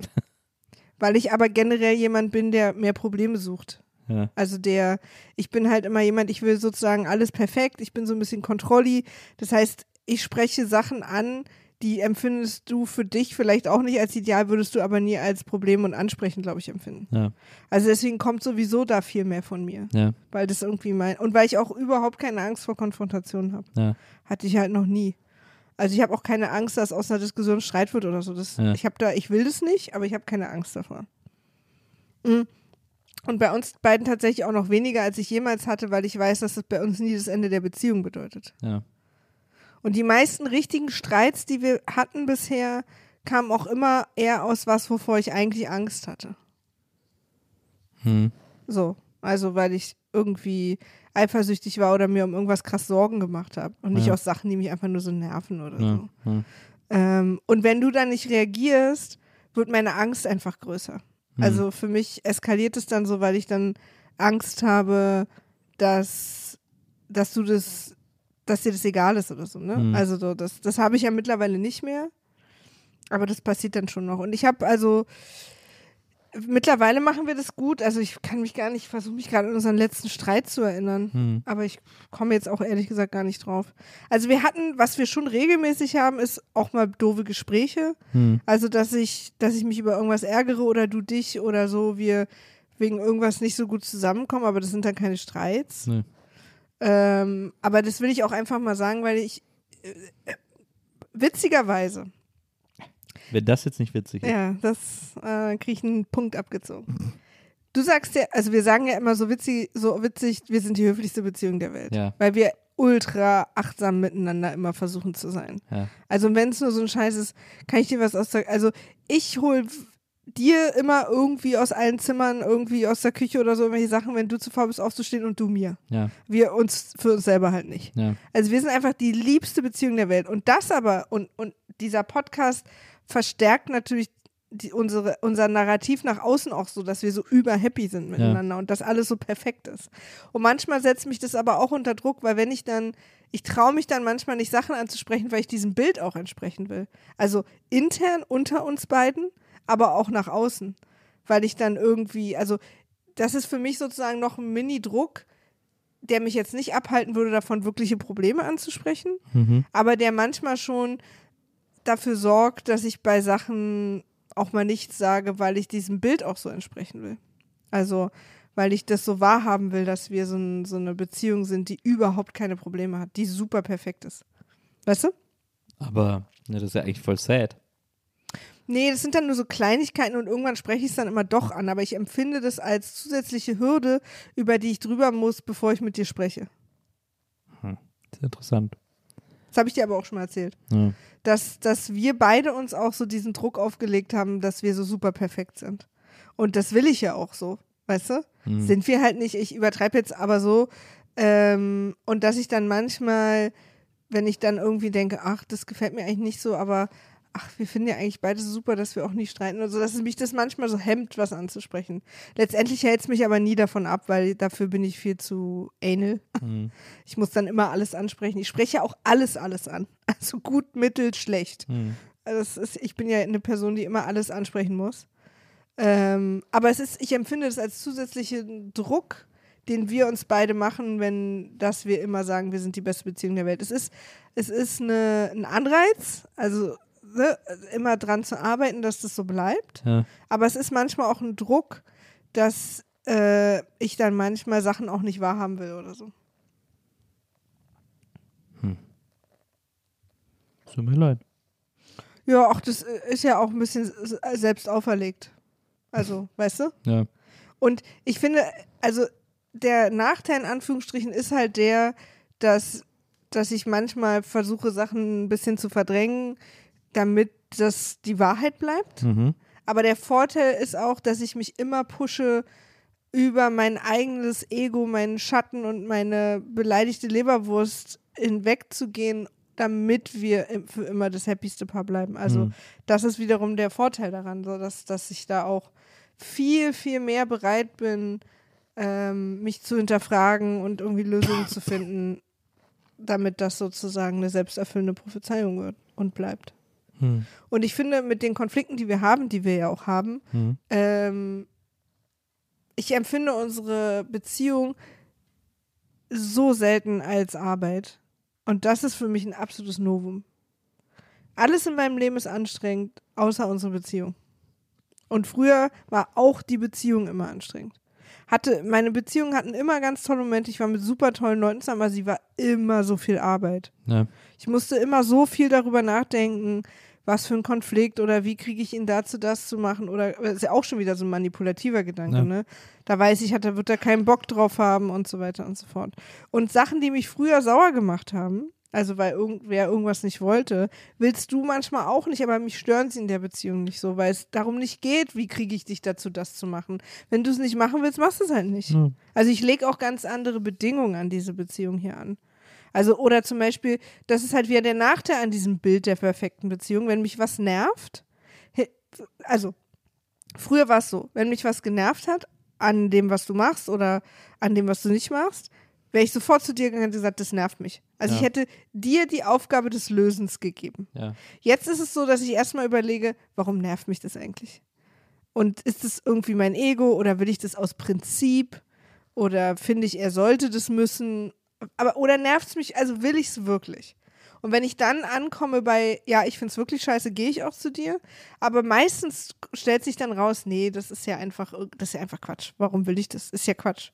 Weil ich aber generell jemand bin, der mehr Probleme sucht. Ja. Also der, ich bin halt immer jemand, ich will sozusagen alles perfekt, ich bin so ein bisschen Kontrolli. Das heißt, ich spreche Sachen an, die empfindest du für dich vielleicht auch nicht als ideal, würdest du aber nie als Problem und ansprechend, glaube ich, empfinden. Ja. Also deswegen kommt sowieso da viel mehr von mir. Ja. Weil das irgendwie mein, und weil ich auch überhaupt keine Angst vor Konfrontation habe. Ja. Hatte ich halt noch nie. Also ich habe auch keine Angst, dass aus einer Diskussion Streit wird oder so. Das. Ich habe da, ich will das nicht, aber ich habe keine Angst davor. Mhm. Und bei uns beiden tatsächlich auch noch weniger, als ich jemals hatte, weil ich weiß, dass das bei uns nie das Ende der Beziehung bedeutet. Ja. Und die meisten richtigen Streits, die wir hatten bisher, kamen auch immer eher aus was, wovor ich eigentlich Angst hatte. Hm. So, also weil ich irgendwie eifersüchtig war oder mir um irgendwas krass Sorgen gemacht habe und nicht Ja. aus Sachen, die mich einfach nur so nerven oder Ja. so. Ja. Ähm, und wenn du dann nicht reagierst, wird meine Angst einfach größer. Hm. Also für mich eskaliert es dann so, weil ich dann Angst habe, dass, dass du das, dass dir das egal ist oder so, ne? Hm. Also so, das, das habe ich ja mittlerweile nicht mehr. Aber das passiert dann schon noch. Und ich habe also mittlerweile machen wir das gut. Also ich kann mich gar nicht, versuche mich gerade an unseren letzten Streit zu erinnern. Hm. Aber ich komme jetzt auch ehrlich gesagt gar nicht drauf. Also wir hatten, was wir schon regelmäßig haben, ist auch mal doofe Gespräche. Hm. Also dass ich, dass ich mich über irgendwas ärgere oder du dich oder so, wir wegen irgendwas nicht so gut zusammenkommen, aber das sind dann keine Streits. Nee. Ähm, aber das will ich auch einfach mal sagen, weil ich äh, äh, witzigerweise, Wenn das jetzt nicht witzig ist. ja, das äh, kriege ich einen Punkt abgezogen. Du sagst ja, also wir sagen ja immer so witzig, so witzig, wir sind die höflichste Beziehung der Welt. Ja. Weil wir ultra achtsam miteinander immer versuchen zu sein. Ja. Also wenn es nur so ein Scheiß ist, kann ich dir was aussagen. Also ich hole dir immer irgendwie aus allen Zimmern, irgendwie aus der Küche oder so irgendwelche Sachen, wenn du zu faul bist aufzustehen und du mir. Ja, Wir uns für uns selber halt nicht. ja. Also wir sind einfach die liebste Beziehung der Welt. Und das aber, und, und dieser Podcast verstärkt natürlich die, unsere, unser Narrativ nach außen auch so, dass wir so überhappy sind miteinander und dass alles so perfekt ist. Und manchmal setzt mich das aber auch unter Druck, weil wenn ich dann, ich traue mich dann manchmal nicht Sachen anzusprechen, weil ich diesem Bild auch entsprechen will. Also intern unter uns beiden, aber auch nach außen. Weil ich dann irgendwie, also das ist für mich sozusagen noch ein Mini-Druck, der mich jetzt nicht abhalten würde, davon wirkliche Probleme anzusprechen, aber der manchmal schon dafür sorgt, dass ich bei Sachen auch mal nichts sage, weil ich diesem Bild auch so entsprechen will. Also, weil ich das so wahrhaben will, dass wir so, ein, so eine Beziehung sind, die überhaupt keine Probleme hat, die super perfekt ist. Weißt du? Aber ne, das ist ja eigentlich voll sad. Nee, das sind dann nur so Kleinigkeiten und irgendwann spreche ich es dann immer doch an, aber ich empfinde das als zusätzliche Hürde, über die ich drüber muss, bevor ich mit dir spreche. Das ist interessant. Das habe ich dir aber auch schon mal erzählt. Ja. dass, dass wir beide uns auch so diesen Druck aufgelegt haben, dass wir so super perfekt sind. Und das will ich ja auch so, weißt du? Sind wir halt nicht, ich übertreibe jetzt aber so. Ähm, und dass ich dann manchmal, wenn ich dann irgendwie denke, ach, das gefällt mir eigentlich nicht so, aber ach, wir finden ja eigentlich beide so super, dass wir auch nicht streiten oder so, dass es mich das manchmal so hemmt, was anzusprechen. Letztendlich hält es mich aber nie davon ab, weil dafür bin ich viel zu anal. Ich muss dann immer alles ansprechen. Ich spreche ja auch alles, alles an. Also gut, mittel, schlecht. Also das ist, ich bin ja eine Person, die immer alles ansprechen muss. Ähm, aber es ist, ich empfinde das als zusätzlichen Druck, den wir uns beide machen, wenn, dass wir immer sagen, wir sind die beste Beziehung der Welt. Es ist, es ist eine, ein Anreiz, also ne, immer dran zu arbeiten, dass das so bleibt. Ja. Aber es ist manchmal auch ein Druck, dass äh, ich dann manchmal Sachen auch nicht wahrhaben will oder so. Tut mir leid. Ja, auch das äh, ist ja auch ein bisschen selbst auferlegt. Also, weißt du? Ja. Und ich finde, also der Nachteil in Anführungsstrichen ist halt der, dass, dass ich manchmal versuche, Sachen ein bisschen zu verdrängen, damit das die Wahrheit bleibt. Mhm. Aber der Vorteil ist auch, dass ich mich immer pushe, über mein eigenes Ego, meinen Schatten und meine beleidigte Leberwurst hinwegzugehen, damit wir für immer das happyste Paar bleiben. Also das ist wiederum der Vorteil daran, so dass, dass ich da auch viel, viel mehr bereit bin, ähm, mich zu hinterfragen und irgendwie Lösungen zu finden, damit das sozusagen eine selbsterfüllende Prophezeiung wird und bleibt. Hm. Und ich finde, mit den Konflikten, die wir haben, die wir ja auch haben, Hm. ähm, ich empfinde unsere Beziehung so selten als Arbeit. Und das ist für mich ein absolutes Novum. Alles in meinem Leben ist anstrengend, außer unsere Beziehung. Und früher war auch die Beziehung immer anstrengend. Hatte, meine Beziehungen hatten immer ganz tolle Momente. Ich war mit super tollen Leuten zusammen, aber sie war immer so viel Arbeit. Ja. Ich musste immer so viel darüber nachdenken, was für ein Konflikt oder wie kriege ich ihn dazu, das zu machen oder das ist ja auch schon wieder so ein manipulativer Gedanke, Ja. ne? Da weiß ich, hat, da wird er keinen Bock drauf haben und so weiter und so fort. Und Sachen, die mich früher sauer gemacht haben, also weil irgendwer irgendwas nicht wollte, willst du manchmal auch nicht, aber mich stören sie in der Beziehung nicht so, weil es darum nicht geht, wie kriege ich dich dazu, das zu machen. Wenn du es nicht machen willst, machst du es halt nicht. Ja. Also ich lege auch ganz andere Bedingungen an diese Beziehung hier an. Also, oder zum Beispiel, das ist halt wieder der Nachteil an diesem Bild der perfekten Beziehung, wenn mich was nervt. Also, früher war es so, wenn mich was genervt hat an dem, was du machst oder an dem, was du nicht machst, wäre ich sofort zu dir gegangen und gesagt, das nervt mich. Also Ja. ich hätte dir die Aufgabe des Lösens gegeben. Ja. Jetzt ist es so, dass ich erstmal überlege, warum nervt mich das eigentlich? Und ist es irgendwie mein Ego oder will ich das aus Prinzip? Oder finde ich, er sollte das müssen? Aber oder nervt es mich, also will ich es wirklich? Und wenn ich dann ankomme bei, ja, ich finde es wirklich scheiße, gehe ich auch zu dir. Aber meistens stellt sich dann raus, nee, das ist ja einfach, das ist ja einfach Quatsch. Warum will ich das? Ist ja Quatsch.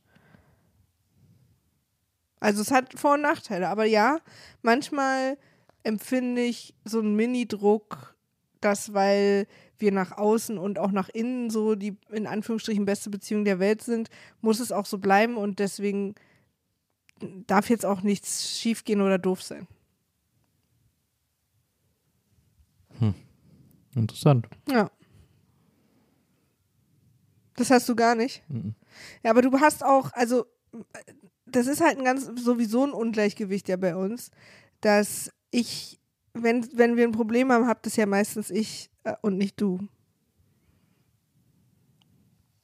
Also es hat Vor- und Nachteile. Aber ja, manchmal empfinde ich so einen Mini-Druck, dass weil wir nach außen und auch nach innen so die in Anführungsstrichen beste Beziehung der Welt sind, muss es auch so bleiben und deswegen darf jetzt auch nichts schiefgehen oder doof sein. Interessant. Ja. Das hast du gar nicht. Mhm. Ja, aber du hast auch, also das ist halt ein ganz sowieso ein Ungleichgewicht ja bei uns, dass ich, wenn, wenn wir ein Problem haben, habt es ja meistens ich äh, und nicht du.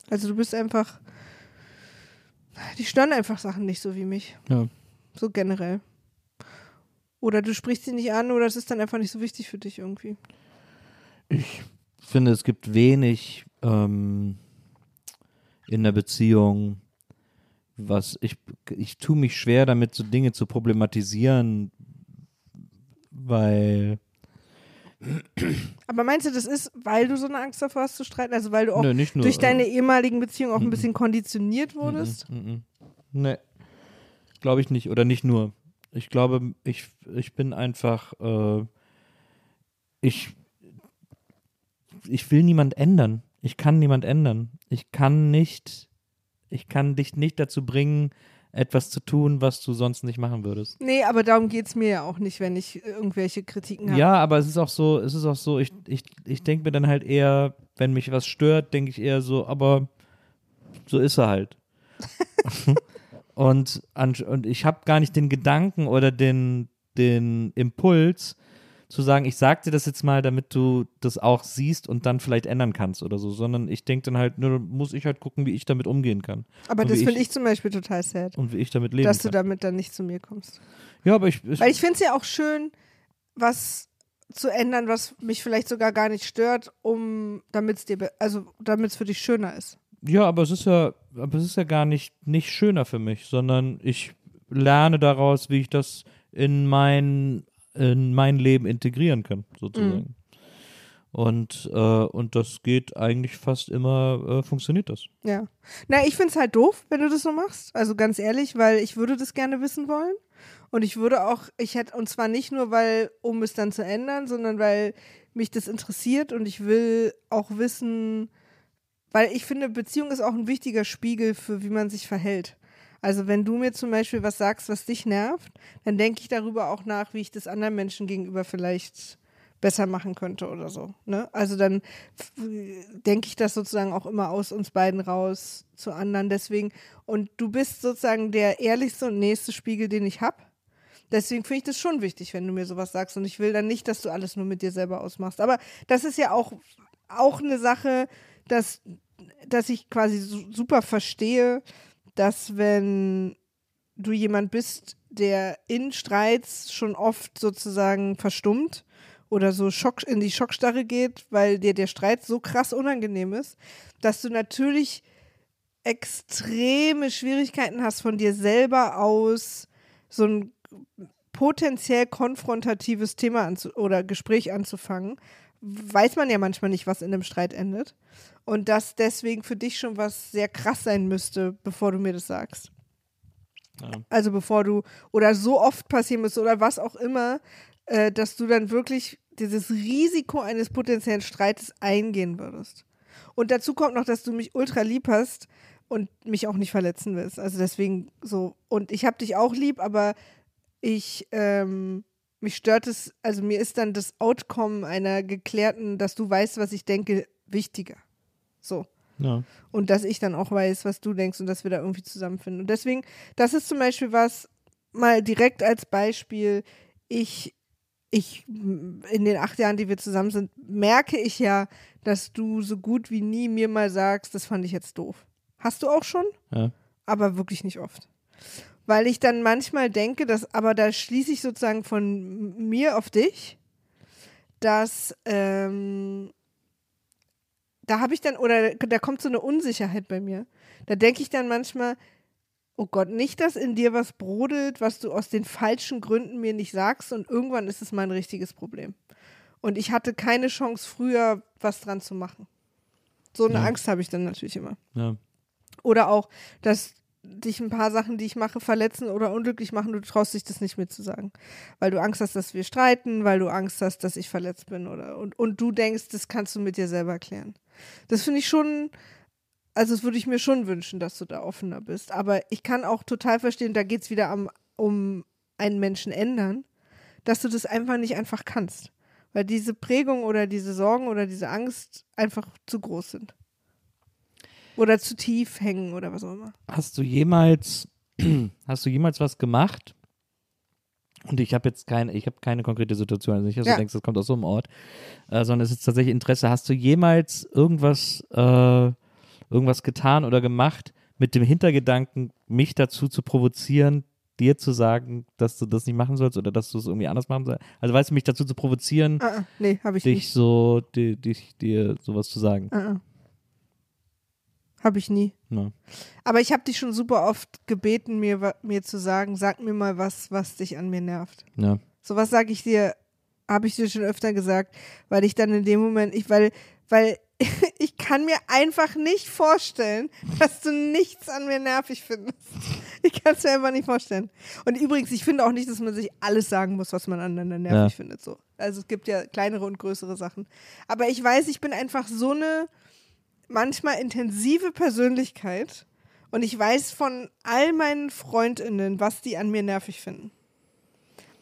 Also du bist einfach, die stören einfach Sachen nicht so wie mich. Ja. So generell. Oder du sprichst sie nicht an oder es ist dann einfach nicht so wichtig für dich irgendwie. Ich finde, es gibt wenig ähm, in der Beziehung, was ich, ich tue mich schwer damit, so Dinge zu problematisieren, weil Aber meinst du, das ist, weil du so eine Angst davor hast zu streiten? Also weil du auch Nö, nicht nur, durch deine äh, ehemaligen Beziehungen auch ein bisschen konditioniert wurdest? Nee, glaube ich nicht. Oder nicht nur. Ich glaube, ich, ich bin einfach, äh, ich, ich will niemand ändern. Ich kann niemand ändern. Ich kann nicht, ich kann dich nicht dazu bringen, etwas zu tun, was du sonst nicht machen würdest. Nee, aber darum geht es mir ja auch nicht, wenn ich irgendwelche Kritiken habe. Ja, aber es ist auch so, es ist auch so, ich, ich, ich denke mir dann halt eher, wenn mich was stört, denke ich eher so, aber so ist er halt. und, an, und ich habe gar nicht den Gedanken oder den, den Impuls zu sagen, ich sag dir das jetzt mal, damit du das auch siehst und dann vielleicht ändern kannst oder so, sondern ich denke dann halt, nur muss ich halt gucken, wie ich damit umgehen kann. aber das finde ich zum Beispiel total sad, und wie ich damit leben dass du kann. damit dann nicht zu mir kommst. ja, aber ich, ich Weil ich finde es ja auch schön, was zu ändern, was mich vielleicht sogar gar nicht stört, um damit es dir, also damit es für dich schöner ist. Ja, aber es ist ja, aber es ist ja gar nicht, nicht schöner für mich, sondern ich lerne daraus, wie ich das in mein, in mein Leben integrieren kann, sozusagen. Und, äh, und das geht eigentlich fast immer, äh, funktioniert das. Ja. Na, ich finde es halt doof, wenn du das so machst. Also ganz ehrlich, weil ich würde das gerne wissen wollen. Und ich würde auch, ich hätte, und zwar nicht nur, weil, um es dann zu ändern, sondern weil mich das interessiert und ich will auch wissen, weil ich finde, Beziehung ist auch ein wichtiger Spiegel für, wie man sich verhält. Also wenn du mir zum Beispiel was sagst, was dich nervt, dann denke ich darüber auch nach, wie ich das anderen Menschen gegenüber vielleicht besser machen könnte oder so. Ne? Also dann denke ich das sozusagen auch immer aus uns beiden raus zu anderen. Deswegen, und du bist sozusagen der ehrlichste und nächste Spiegel, den ich habe. Deswegen finde ich das schon wichtig, wenn du mir sowas sagst. Und ich will dann nicht, dass du alles nur mit dir selber ausmachst. Aber das ist ja auch, auch eine Sache, dass, dass ich quasi su- super verstehe, dass wenn du jemand bist, der in Streits schon oft sozusagen verstummt oder so Schock, in die Schockstarre geht, weil dir der Streit so krass unangenehm ist, dass du natürlich extreme Schwierigkeiten hast, von dir selber aus so ein potenziell konfrontatives Thema oder Gespräch anzufangen, weiß man ja manchmal nicht, was in einem Streit endet. Und dass deswegen für dich schon was sehr krass sein müsste, bevor du mir das sagst. Also bevor du, oder so oft passieren müsste oder was auch immer, äh, dass du dann wirklich dieses Risiko eines potenziellen Streites eingehen würdest. Und dazu kommt noch, dass du mich ultra lieb hast und mich auch nicht verletzen willst. Also deswegen so, und ich habe dich auch lieb, aber ich, ähm, mich stört es, also mir ist dann das Outcome einer geklärten, dass du weißt, was ich denke, wichtiger. So. Ja. Und dass ich dann auch weiß, was du denkst und dass wir da irgendwie zusammenfinden. Und deswegen, das ist zum Beispiel was, mal direkt als Beispiel, ich, ich, in den acht Jahren, die wir zusammen sind, merke ich ja, dass du so gut wie nie mir mal sagst, das fand ich jetzt doof. Hast du auch schon? Ja. aber wirklich nicht oft. Weil ich dann manchmal denke, dass, aber da schließe ich sozusagen von mir auf dich, dass ähm, da habe ich dann, oder da kommt so eine Unsicherheit bei mir. Da denke ich dann manchmal, oh Gott, nicht, dass in dir was brodelt, was du aus den falschen Gründen mir nicht sagst und irgendwann ist es mein richtiges Problem. Und ich hatte keine Chance früher, was dran zu machen. So eine Ja. Angst habe ich dann natürlich immer. Ja. Oder auch, dass dich ein paar Sachen, die ich mache, verletzen oder unglücklich machen, du traust dich das nicht mehr zu sagen. Weil du Angst hast, dass wir streiten, weil du Angst hast, dass ich verletzt bin oder und, und du denkst, das kannst du mit dir selber klären. Das finde ich schon, also das würde ich mir schon wünschen, dass du da offener bist. Aber ich kann auch total verstehen, da geht es wieder am, um einen Menschen ändern, dass du das einfach nicht einfach kannst. Weil diese Prägung oder diese Sorgen oder diese Angst einfach zu groß sind. Oder zu tief hängen oder was auch immer. Hast du jemals, hast du jemals was gemacht? Und ich habe jetzt keine, ich habe keine konkrete Situation, also nicht, dass Ja. du denkst, das kommt aus so einem Ort, äh, sondern es ist tatsächlich Interesse. Hast du jemals irgendwas, äh, irgendwas getan oder gemacht mit dem Hintergedanken, mich dazu zu provozieren, dir zu sagen, dass du das nicht machen sollst oder dass du es irgendwie anders machen sollst? Also weißt du, mich dazu zu provozieren, Ah, nee, dich nicht. so, di- dich, dir sowas zu sagen. Ah. Habe ich nie. Ja. Aber ich habe dich schon super oft gebeten, mir, mir zu sagen, sag mir mal was, was dich an mir nervt. Ja. So was sage ich dir, habe ich dir schon öfter gesagt, weil ich dann in dem Moment, ich, weil, weil ich kann mir einfach nicht vorstellen, dass du nichts an mir nervig findest. Ich kann es mir einfach nicht vorstellen. Und übrigens, ich finde auch nicht, dass man sich alles sagen muss, was man aneinander nervig Ja. findet. So. Also es gibt ja kleinere und größere Sachen. Aber ich weiß, ich bin einfach so eine manchmal intensive Persönlichkeit und ich weiß von all meinen Freundinnen, was die an mir nervig finden.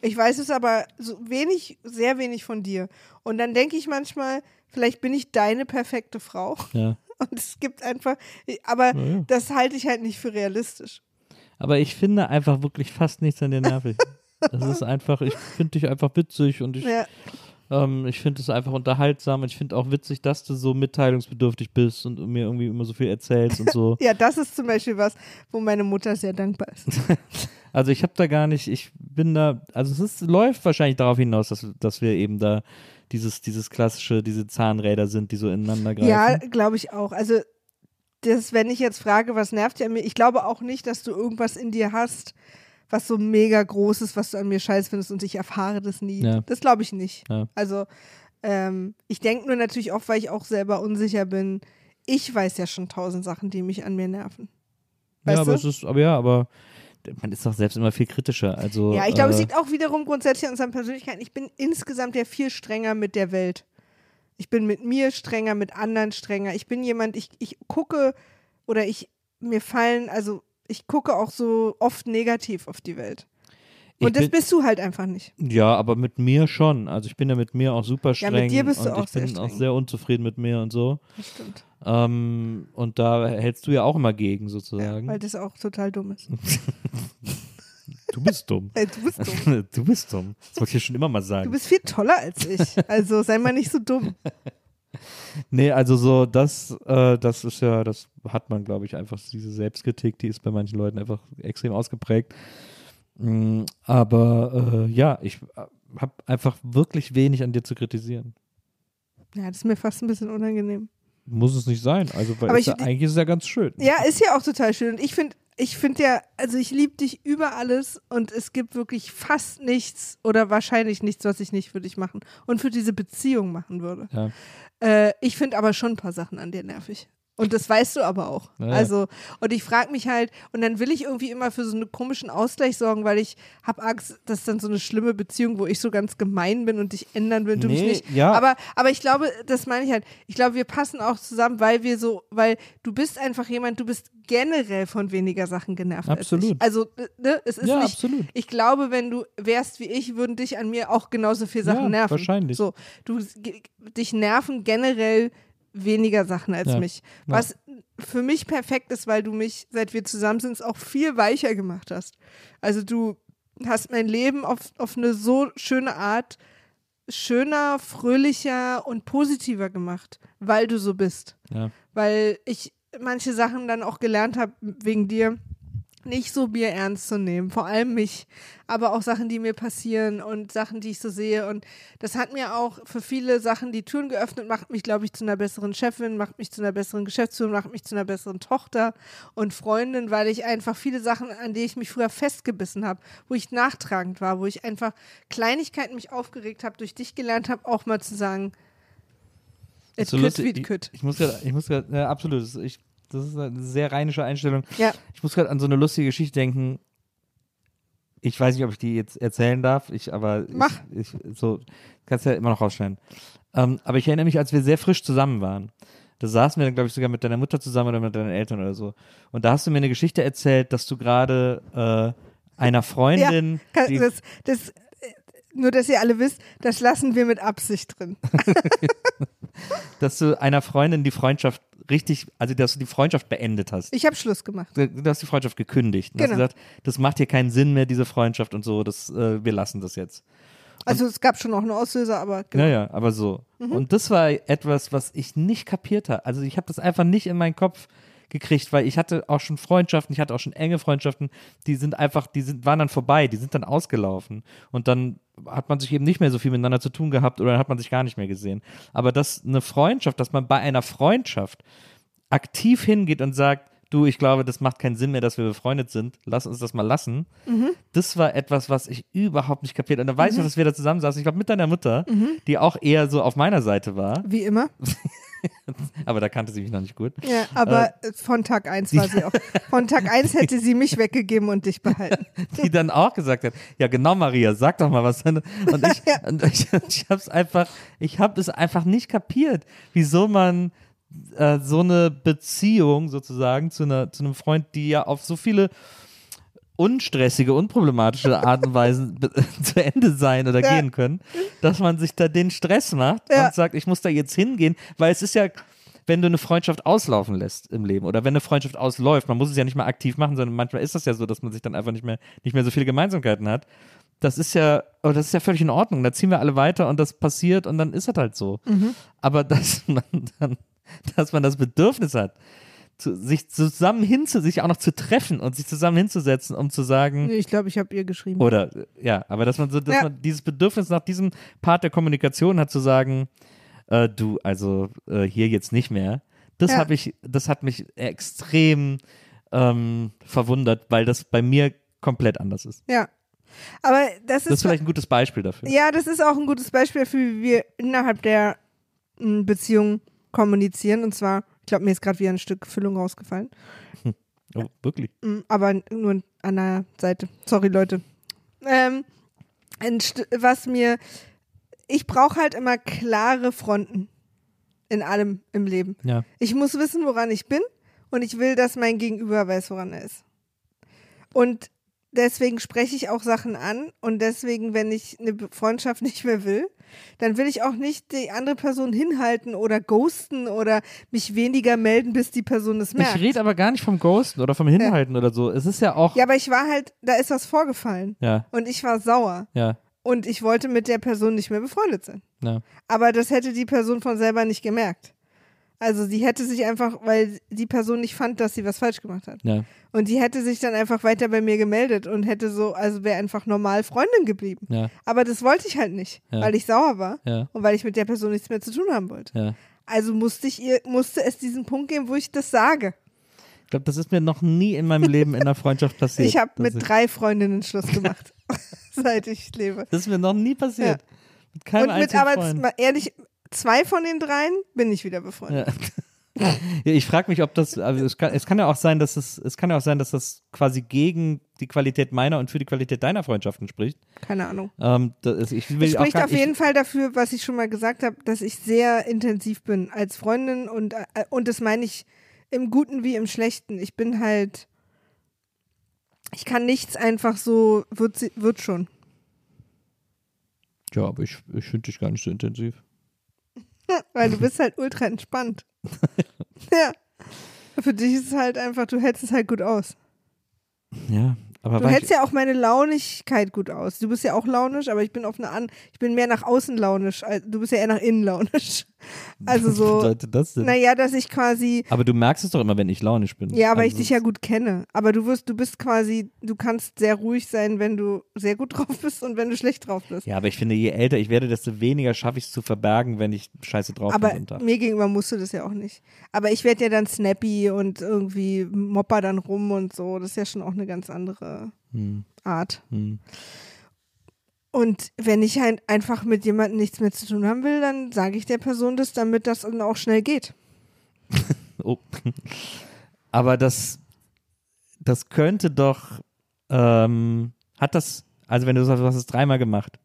Ich weiß es aber so wenig, sehr wenig von dir. Und dann denke ich manchmal, vielleicht bin ich deine perfekte Frau. ja. Und es gibt einfach, aber Ja, ja. das halte ich halt nicht für realistisch. Aber ich finde einfach wirklich fast nichts an dir nervig. Das ist einfach, ich finde dich einfach witzig und ich, Ja, ähm, ich finde es einfach unterhaltsam und ich finde auch witzig, dass du so mitteilungsbedürftig bist und mir irgendwie immer so viel erzählst und so. ja, das ist zum Beispiel was, wo meine Mutter sehr dankbar ist. Also ich habe da gar nicht, ich bin da, also es ist, läuft wahrscheinlich darauf hinaus, dass, dass wir eben da dieses, dieses klassische, diese Zahnräder sind, die so ineinander greifen. Ja, glaube ich auch. Also, das, wenn ich jetzt frage, was nervt an mir, ich glaube auch nicht, dass du irgendwas in dir hast, was so mega groß ist, was du an mir scheiß findest und ich erfahre das nie. Ja. Das glaube ich nicht. Ja. Also, ähm, ich denke nur natürlich oft, weil ich auch selber unsicher bin, ich weiß ja schon tausend Sachen, die mich an mir nerven. ja, Weißt aber du? es ist, aber ja, aber man ist doch selbst immer viel kritischer. Also, Ja, ich glaube, es äh, liegt auch wiederum grundsätzlich an unseren Persönlichkeiten. Ich bin insgesamt ja viel strenger mit der Welt. Ich bin mit mir strenger, mit anderen strenger. Ich bin jemand, ich, ich gucke oder ich, mir fallen, also ich gucke auch so oft negativ auf die Welt. Und das bin- bist du halt einfach nicht. Ja, aber mit mir schon. Also ich bin ja mit mir auch super Ja, streng. mit dir bist du auch ich sehr bin auch streng. sehr unzufrieden mit mir und so. Das stimmt. Ähm, und da hältst du ja auch immer gegen, Ja, sozusagen. weil das auch total dumm ist. du bist dumm. Ey, du bist dumm. du bist dumm. Das wollte ich ja schon immer mal sagen. Du bist viel toller als ich. Also sei mal nicht so dumm. nee, also so, das, äh, das ist ja, das hat man, glaube ich, einfach, diese Selbstkritik, die ist bei manchen Leuten einfach extrem ausgeprägt. Mm, aber äh, ja, ich habe einfach wirklich wenig an dir zu kritisieren. Ja, das ist mir fast ein bisschen unangenehm. Muss es nicht sein. Also, weil es ja, ich- eigentlich ist es ja ganz schön. Ja, ist ja auch total schön. Und ich finde, ich finde ja, also ich liebe dich über alles und es gibt wirklich fast nichts oder wahrscheinlich nichts, was ich nicht für dich machen und für diese Beziehung machen würde. Ja. Äh, ich finde aber schon ein paar Sachen an dir nervig. Und das weißt du aber auch. Ja, ja. Also, und ich frage mich halt, und dann will ich irgendwie immer für so einen komischen Ausgleich sorgen, weil ich habe Angst, dass dann so eine schlimme Beziehung, wo ich so ganz gemein bin und dich ändern will, du mich Nee, nicht. ja. Aber, aber ich glaube, das meine ich halt. Ich glaube, wir passen auch zusammen, weil wir so, weil du bist einfach jemand, du bist generell von weniger Sachen genervt. Als Absolut. ich. Also, ne, es ist Ja, nicht. absolut. Ich glaube, wenn du wärst wie ich, würden dich an mir auch genauso viele Sachen Ja, nerven. wahrscheinlich. So, du, dich nerven generell weniger Sachen als Ja. mich. Ja. Was für mich perfekt ist, weil du mich, seit wir zusammen sind, auch viel weicher gemacht hast. Also du hast mein Leben auf, auf eine so schöne Art schöner, fröhlicher und positiver gemacht, weil du so bist. Ja. Weil ich manche Sachen dann auch gelernt habe, wegen dir nicht so Bier ernst zu nehmen, vor allem mich, aber auch Sachen, die mir passieren und Sachen, die ich so sehe. Und das hat mir auch für viele Sachen die Türen geöffnet, macht mich, glaube ich, zu einer besseren Chefin, macht mich zu einer besseren Geschäftsführerin, macht mich zu einer besseren Tochter und Freundin, weil ich einfach viele Sachen, an die ich mich früher festgebissen habe, wo ich nachtragend war, wo ich einfach Kleinigkeiten mich aufgeregt habe, durch dich gelernt habe, auch mal zu sagen, it So lustig, wie it ich, could. ich muss gerade, ich muss gerade, ja, absolut, ich, das ist eine sehr rheinische Einstellung. Ja. Ich muss gerade an so eine lustige Geschichte denken. Ich weiß nicht, ob ich die jetzt erzählen darf, ich, aber Mach. Ich, ich, so, kannst ja immer noch rausschneiden. Ähm, aber ich erinnere mich, als wir sehr frisch zusammen waren. Da saßen wir dann, glaube ich, sogar mit deiner Mutter zusammen oder mit deinen Eltern oder so. Und da hast du mir eine Geschichte erzählt, dass du gerade äh, einer Freundin, Kann, die, das, das, nur, dass ihr alle wisst, das lassen wir mit Absicht drin. dass du einer Freundin die Freundschaft richtig, also dass du die Freundschaft beendet hast. Ich habe Schluss gemacht. Du du hast die Freundschaft gekündigt. Und hast Genau. gesagt, das macht hier keinen Sinn mehr, diese Freundschaft und so, das, äh, wir lassen das jetzt. Also es gab schon auch einen Auslöser, aber genau. Ja, ja, aber so. Und das war etwas, was ich nicht kapiert habe. Also ich habe das einfach nicht in meinen Kopf gekriegt, weil ich hatte auch schon Freundschaften, ich hatte auch schon enge Freundschaften, die sind einfach, die sind, waren dann vorbei, die sind dann ausgelaufen. Und dann hat man sich eben nicht mehr so viel miteinander zu tun gehabt oder dann hat man sich gar nicht mehr gesehen. Aber dass eine Freundschaft, dass man bei einer Freundschaft aktiv hingeht und sagt, du, ich glaube, das macht keinen Sinn mehr, dass wir befreundet sind, lass uns das mal lassen. Das war etwas, was ich überhaupt nicht kapiert. Und da weiß ich noch, dass wir da zusammensaßen, ich glaube mit deiner Mutter, die auch eher so auf meiner Seite war, Wie immer. aber da kannte sie mich noch nicht gut. Ja, aber von Tag 1 war sie auch. Von Tag 1 hätte sie mich weggegeben und dich behalten. die dann auch gesagt hat, ja genau Maria, sag doch mal was. Und ich, und ich, ich habe es einfach, ich habe es einfach nicht kapiert, wieso man äh, so eine Beziehung sozusagen zu, einer, zu einem Freund, die ja auf so viele unstressige, unproblematische Art und Weise zu Ende sein oder Ja. gehen können, dass man sich da den Stress macht Ja. und sagt, ich muss da jetzt hingehen, weil es ist ja, wenn du eine Freundschaft auslaufen lässt im Leben oder wenn eine Freundschaft ausläuft, man muss es ja nicht mal aktiv machen, sondern manchmal ist das ja so, dass man sich dann einfach nicht mehr, nicht mehr so viele Gemeinsamkeiten hat. Das ist ja, oh, das ist ja völlig in Ordnung. Da ziehen wir alle weiter und das passiert und dann ist das halt so. Aber dass man dann, dass man das Bedürfnis hat, zu, sich zusammen hinzu, sich auch noch zu treffen und sich zusammen hinzusetzen, um zu sagen, Ich glaube, ich habe ihr geschrieben. oder ja, aber dass man so, dass Ja. man dieses Bedürfnis nach diesem Part der Kommunikation hat, zu sagen, äh, du, also äh, hier jetzt nicht mehr. Das Ja. habe ich, das hat mich extrem ähm, verwundert, weil das bei mir komplett anders ist. Ja. Aber das ist, Das ist vielleicht ein gutes Beispiel dafür. ja, das ist auch ein gutes Beispiel dafür, wie wir innerhalb der Beziehung kommunizieren. Und zwar, ich glaube, mir ist gerade wieder ein Stück Füllung rausgefallen. Oh, wirklich. Mm, aber nur an der Seite. Sorry, Leute. Ähm, was mir, ich brauche halt immer klare Fronten in allem im Leben. Ja. Ich muss wissen, woran ich bin und ich will, dass mein Gegenüber weiß, woran er ist. Und deswegen spreche ich auch Sachen an und deswegen, wenn ich eine Freundschaft nicht mehr will, dann will ich auch nicht die andere Person hinhalten oder ghosten oder mich weniger melden, bis die Person es merkt. Ich rede aber gar nicht vom Ghosten oder vom Hinhalten oder so. Es ist ja auch. Ja, aber ich war halt, da ist was vorgefallen. Ja, Und ich war sauer. ja, Und ich wollte mit der Person nicht mehr befreundet sein. ja. Aber das hätte die Person von selber nicht gemerkt. Also sie hätte sich einfach, weil die Person nicht fand, dass sie was falsch gemacht hat. ja. Und die hätte sich dann einfach weiter bei mir gemeldet und hätte so, also wäre einfach normal Freundin geblieben. Ja. Aber das wollte ich halt nicht, Ja. weil ich sauer war und weil ich mit der Person nichts mehr zu tun haben wollte. Also musste ich ihr, musste es diesen Punkt geben, wo ich das sage. Ich glaube, das ist mir noch nie in meinem Leben in einer Freundschaft passiert. Ich habe mit drei Freundinnen Schluss gemacht, seit ich lebe. Das ist mir noch nie passiert. Mit keinem Und mit aber Freund. ehrlich, zwei von den dreien bin ich wieder befreundet. Ja. Ich frage mich, ob das, also es kann, es kann ja auch sein, dass es, es kann ja auch sein, dass das quasi gegen die Qualität meiner und für die Qualität deiner Freundschaften spricht. Keine Ahnung. Ähm, das ist, ich will Es spricht gar, auf ich, jeden Fall dafür, was ich schon mal gesagt habe, dass ich sehr intensiv bin als Freundin und, äh, und das meine ich im Guten wie im Schlechten. Ich bin halt, ich kann nichts einfach so, wird, wird schon. Ja, aber ich, ich finde dich gar nicht so intensiv. Weil du bist halt ultra entspannt. ja. Für dich ist es halt einfach, du hältst es halt gut aus. Ja, aber Du hältst ja auch meine Launigkeit gut aus. Du bist ja auch launisch, aber ich bin auf eine an, ich bin mehr nach außen launisch. Du bist ja eher nach innen launisch. Also was so, bedeutet das denn? naja, dass ich quasi, Aber du merkst es doch immer, wenn ich launisch bin. ja, aber Also ich dich ja gut kenne. Aber du wirst, du bist quasi, du kannst sehr ruhig sein, wenn du sehr gut drauf bist und wenn du schlecht drauf bist. Ja, aber ich finde, je älter ich werde, desto weniger schaffe ich es zu verbergen, wenn ich scheiße drauf aber bin. Tag. mir gegenüber musst du das ja auch nicht. Aber ich werde ja dann snappy und irgendwie mopper dann rum und so. Das ist ja schon auch eine ganz andere Hm, Art. hm. Und wenn ich halt einfach mit jemandem nichts mehr zu tun haben will, dann sage ich der Person das, damit das dann auch schnell geht. Oh. Aber das, das könnte doch, ähm, hat das, also wenn du sagst, du hast es dreimal gemacht,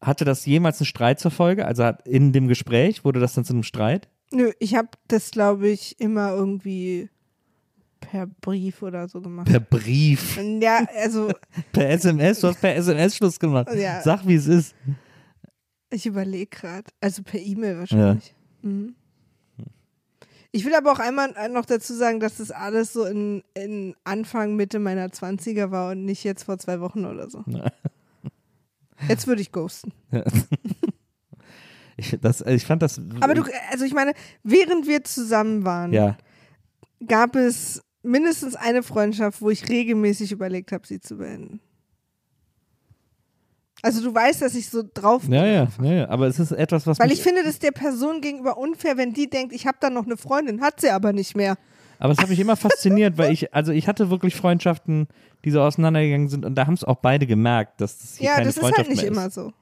hatte das jemals einen Streit zur Folge? Also in dem Gespräch, wurde das dann zu einem Streit? Nö, ich habe das, glaube ich, immer irgendwie per Brief oder so gemacht. Per Brief, Ja, also per SMS, du hast per SMS Schluss gemacht. Ja. Sag, wie es ist. ich überlege gerade. Also per E-Mail wahrscheinlich. Mhm. Ich will aber auch einmal noch dazu sagen, dass das alles so in, in Anfang, Mitte meiner 20er war und nicht jetzt vor zwei Wochen oder so. Jetzt würde ich ghosten. Ich, das, ich fand das. Aber du, also ich meine, während wir zusammen waren, Ja, gab es mindestens eine Freundschaft, wo ich regelmäßig überlegt habe, sie zu beenden. Also du weißt, dass ich so drauf bin. ja, ja, ja, ja. Aber es ist etwas, was Weil ich finde, das ist der Person gegenüber unfair, wenn die denkt, ich habe da noch eine Freundin, hat sie aber nicht mehr. Aber es hat mich immer fasziniert, weil ich, also ich hatte wirklich Freundschaften, die so auseinandergegangen sind und da haben es auch beide gemerkt, dass das hier Ja, keine das ist Freundschaft halt nicht immer ist. so.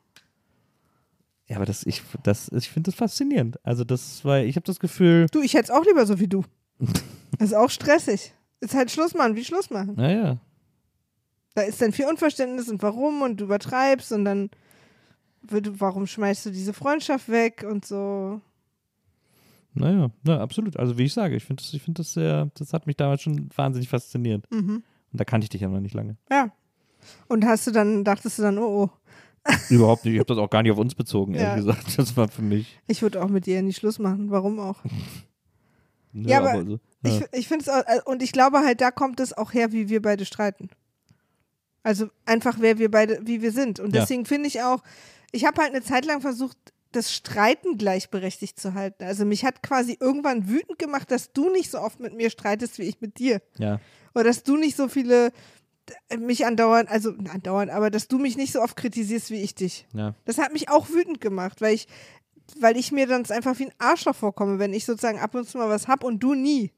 Ja, aber das, ich, das, ich finde das faszinierend. Also das, weil ich habe das Gefühl, Du, ich hätte es auch lieber so wie du. Das ist auch stressig. Ist halt Schluss machen, wie Schluss machen. naja, Da ist dann viel Unverständnis und warum und du übertreibst und dann wird, warum schmeißt du diese Freundschaft weg und so. naja, na, absolut. Also wie ich sage, ich finde das, ich finde das sehr, das hat mich damals schon wahnsinnig fasziniert. Mhm. Und da kannte ich dich ja noch nicht lange. Ja. Und hast du dann, dachtest du dann, oh, oh, Überhaupt nicht. Ich habe das auch gar nicht auf uns bezogen, ehrlich Ja. gesagt. Das war für mich. ich würde auch mit dir nicht Schluss machen. Warum auch? Nö, Ja, aber so, Ich, ja. ich finde es auch, äh, und ich glaube halt, da kommt es auch her, wie wir beide streiten. Also einfach, wer wir beide, wie wir sind. Und Ja. deswegen finde ich auch, ich habe halt eine Zeit lang versucht, das Streiten gleichberechtigt zu halten. Also mich hat quasi irgendwann wütend gemacht, dass du nicht so oft mit mir streitest, wie ich mit dir. ja. Oder dass du nicht so viele äh, mich andauernd, also andauernd, aber dass du mich nicht so oft kritisierst wie ich dich. Ja. Das hat mich auch wütend gemacht, weil ich, weil ich mir dann einfach wie ein Arschloch vorkomme, wenn ich sozusagen ab und zu mal was hab und du nie.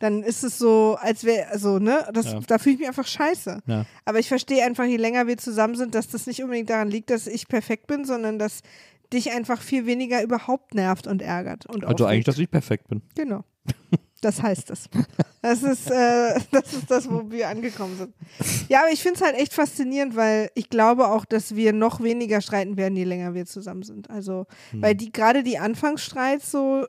Dann ist es so, als wäre, also, ne, das, Ja. da fühle ich mich einfach scheiße. Ja. Aber ich verstehe einfach, je länger wir zusammen sind, dass das nicht unbedingt daran liegt, dass ich perfekt bin, sondern dass dich einfach viel weniger überhaupt nervt und ärgert. Und Also eigentlich, aufregt. dass ich perfekt bin. Genau. Das heißt es. Das ist, äh, das ist das, wo wir angekommen sind. Ja, aber ich finde es halt echt faszinierend, weil ich glaube auch, dass wir noch weniger streiten werden, je länger wir zusammen sind. Also, Hm. weil die gerade die Anfangsstreits so,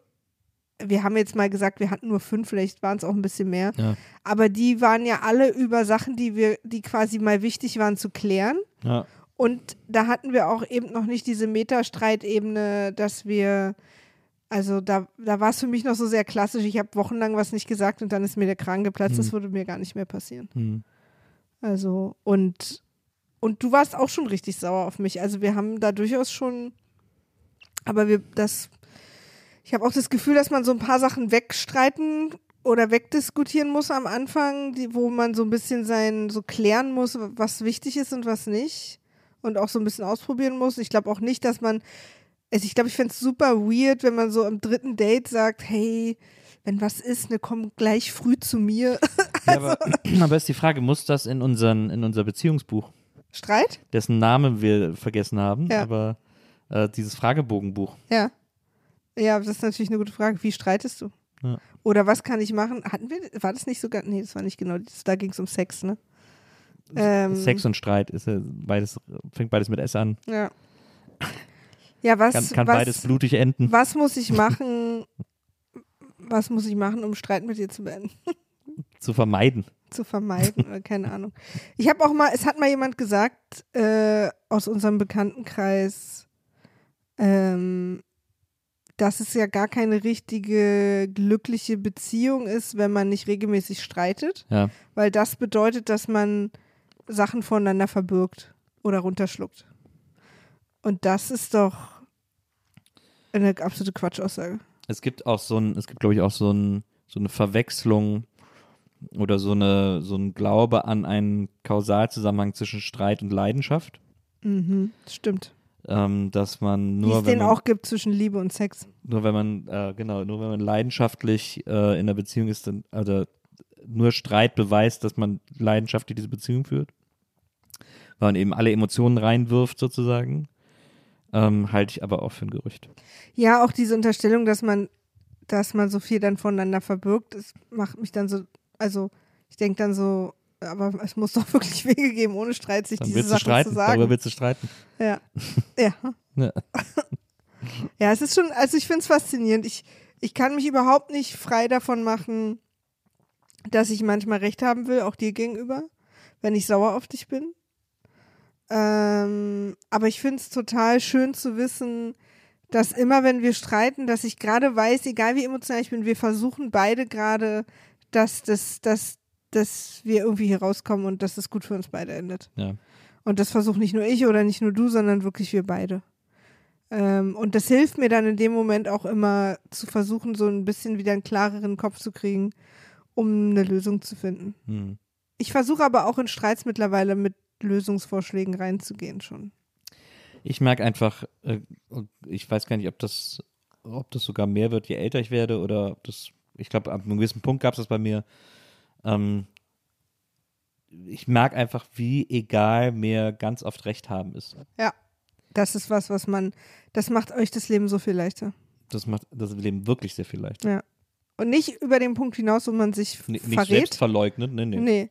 wir haben jetzt mal gesagt, wir hatten nur fünf, vielleicht waren es auch ein bisschen mehr. Ja. Aber die waren ja alle über Sachen, die wir, die quasi mal wichtig waren zu klären. Ja. Und da hatten wir auch eben noch nicht diese Metastreitebene, dass wir, also da, da war es für mich noch so sehr klassisch. Ich habe wochenlang was nicht gesagt und dann ist mir der Kragen geplatzt. Das würde mir gar nicht mehr passieren. Hm. Also, und, und du warst auch schon richtig sauer auf mich. Also wir haben da durchaus schon, aber wir, das, ich habe auch das Gefühl, dass man so ein paar Sachen wegstreiten oder wegdiskutieren muss am Anfang, die, wo man so ein bisschen sein, so klären muss, was wichtig ist und was nicht. Und auch so ein bisschen ausprobieren muss. Ich glaube auch nicht, dass man, also ich glaube, ich fände es super weird, wenn man so am dritten Date sagt, hey, wenn was ist, ne, komm gleich früh zu mir. Ja, aber, aber ist die Frage, muss das in, unseren, in unser Beziehungsbuch, Streit? dessen Namen wir vergessen haben, Ja. aber äh, dieses Fragebogenbuch. Ja. Ja, das ist natürlich eine gute Frage. Wie streitest du? Ja. Oder was kann ich machen? Hatten wir, war das nicht sogar, nee, das war nicht genau, das, da ging es um Sex, ne? Ähm, Sex und Streit ist ja beides, fängt beides mit S an. Ja. Ja, was, Kann, kann was, beides blutig enden. was muss ich machen, was muss ich machen, um Streit mit dir zu beenden? Zu vermeiden. zu vermeiden oder keine Ahnung. Ich habe auch mal, es hat mal jemand gesagt äh, aus unserem Bekanntenkreis, ähm, dass es ja gar keine richtige glückliche Beziehung ist, wenn man nicht regelmäßig streitet, Ja. weil das bedeutet, dass man Sachen voneinander verbirgt oder runterschluckt. Und das ist doch eine absolute Quatschaussage. Es gibt auch so ein, es gibt, glaube ich, auch so, ein, so eine Verwechslung oder so eine, so ein Glaube an einen Kausalzusammenhang zwischen Streit und Leidenschaft. Mhm, stimmt. Ähm, dass man Wie nur, es wenn den man, auch gibt zwischen Liebe und Sex. nur wenn man, äh, genau, nur wenn man leidenschaftlich äh, in einer Beziehung ist, dann, also nur Streit beweist, dass man leidenschaftlich diese Beziehung führt. Weil man eben alle Emotionen reinwirft, sozusagen. Ähm, halte ich aber auch für ein Gerücht. Ja, auch diese Unterstellung, dass man, dass man so viel dann voneinander verbirgt, das macht mich dann so, also ich denke dann so, aber es muss doch wirklich Wege geben, ohne Streit sich Dann diese Sachen streiten. zu Darüber sagen. willst du streiten. Ja. ja. Ja. Ja, es ist schon, also ich finde es faszinierend. Ich, ich kann mich überhaupt nicht frei davon machen, dass ich manchmal recht haben will, auch dir gegenüber, wenn ich sauer auf dich bin. Ähm, aber ich finde es total schön zu wissen, dass immer, wenn wir streiten, dass ich gerade weiß, egal wie emotional ich bin, wir versuchen beide gerade, dass, dass, dass, dass wir irgendwie hier rauskommen und dass es gut für uns beide endet. Ja. Und das versucht nicht nur ich oder nicht nur du, sondern wirklich wir beide. Ähm, und das hilft mir dann in dem Moment auch immer zu versuchen, so ein bisschen wieder einen klareren Kopf zu kriegen, um eine Lösung zu finden. Hm. Ich versuche aber auch in Streits mittlerweile mit Lösungsvorschlägen reinzugehen schon. Ich merke einfach, äh, ich weiß gar nicht, ob das, ob das sogar mehr wird, je älter ich werde, oder ob das, ich glaube, ab einem gewissen Punkt gab es das bei mir. Ähm, ich merke einfach, wie egal mir ganz oft Recht haben ist. Ja, das ist was, was man, das macht euch das Leben so viel leichter. Das macht das Leben wirklich sehr viel leichter. Ja. Und nicht über den Punkt hinaus, wo man sich N nicht verrät. selbst verleugnet, nee, nee. Nee.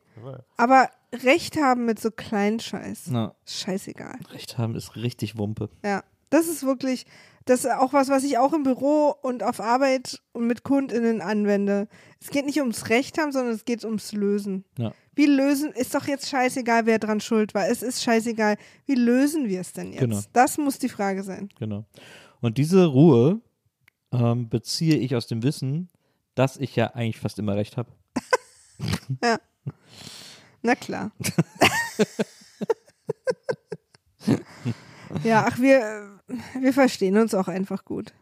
Aber Recht haben mit so kleinen Scheiß. Na, Scheißegal. Recht haben ist richtig Wumpe. Ja. Das ist wirklich, das ist auch was, was ich auch im Büro und auf Arbeit und mit KundInnen anwende. Es geht nicht ums Recht haben, sondern es geht ums Lösen. Ja. Wie lösen, ist doch jetzt scheißegal, wer dran schuld war. Es ist scheißegal. Wie lösen wir es denn jetzt? Genau. Das muss die Frage sein. Genau. Und diese Ruhe ähm, beziehe ich aus dem Wissen, dass ich ja eigentlich fast immer recht habe. Na klar. ja, ach, wir, wir verstehen uns auch einfach gut.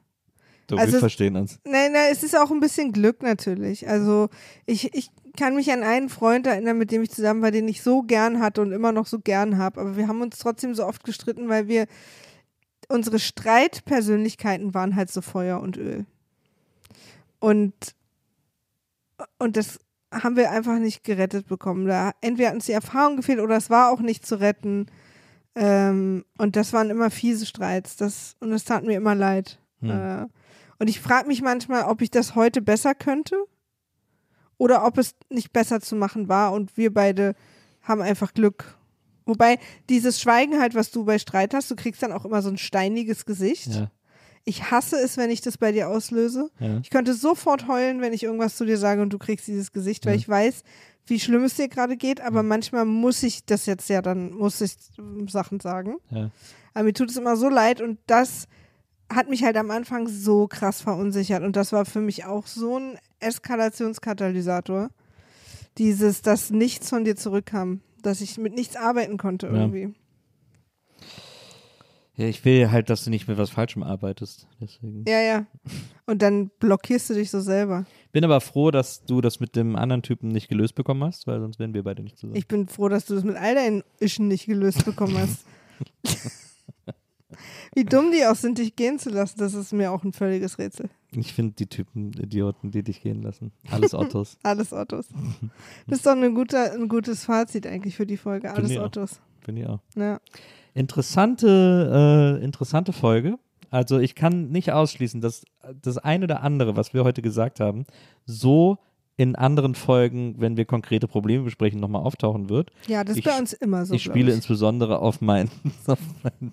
So, Also wir verstehen uns. Nein, nein, es ist auch ein bisschen Glück natürlich. Also ich, ich kann mich an einen Freund erinnern, mit dem ich zusammen war, den ich so gern hatte und immer noch so gern habe. Aber wir haben uns trotzdem so oft gestritten, weil wir unsere Streitpersönlichkeiten waren halt so Feuer und Öl. Und, und das haben wir einfach nicht gerettet bekommen. Da entweder hat uns die Erfahrung gefehlt oder es war auch nicht zu retten. Ähm, und das waren immer fiese Streits. Das, und es tat mir immer leid. Hm. Äh, und ich frage mich manchmal, ob ich das heute besser könnte oder ob es nicht besser zu machen war und wir beide haben einfach Glück. Wobei dieses Schweigen halt, was du bei Streit hast, du kriegst dann auch immer so ein steiniges Gesicht. Ja, Ich hasse es, wenn ich das bei dir auslöse. ja. Ich könnte sofort heulen, wenn ich irgendwas zu dir sage und du kriegst dieses Gesicht, weil Ja. ich weiß, wie schlimm es dir gerade geht, aber manchmal muss ich das jetzt ja dann, muss ich Sachen sagen. ja. Aber mir tut es immer so leid und das hat mich halt am Anfang so krass verunsichert und das war für mich auch so ein Eskalationskatalysator. Dieses, dass nichts von dir zurückkam, dass ich mit nichts arbeiten konnte irgendwie. Ja, ich will halt, dass du nicht mit was Falschem arbeitest. Deswegen. Ja, ja. Und dann blockierst du dich so selber. Bin aber froh, dass du das mit dem anderen Typen nicht gelöst bekommen hast, weil sonst wären wir beide nicht zusammen. Ich bin froh, dass du das mit all deinen Ischen nicht gelöst bekommen hast. Wie dumm die auch sind, dich gehen zu lassen, das ist mir auch ein völliges Rätsel. Ich finde die Typen Idioten, die dich gehen lassen. Alles Ottos. Alles Ottos. Das ist doch eine gute, ein gutes Fazit eigentlich für die Folge. Alles. Ottos. Finde ich auch. Ja. Interessante, äh, interessante Folge. Also ich kann nicht ausschließen, dass das eine oder andere, was wir heute gesagt haben, so in anderen Folgen, wenn wir konkrete Probleme besprechen, nochmal auftauchen wird. ja, das ist Ich- bei uns immer so. ich spiele ich. insbesondere auf mein, auf mein,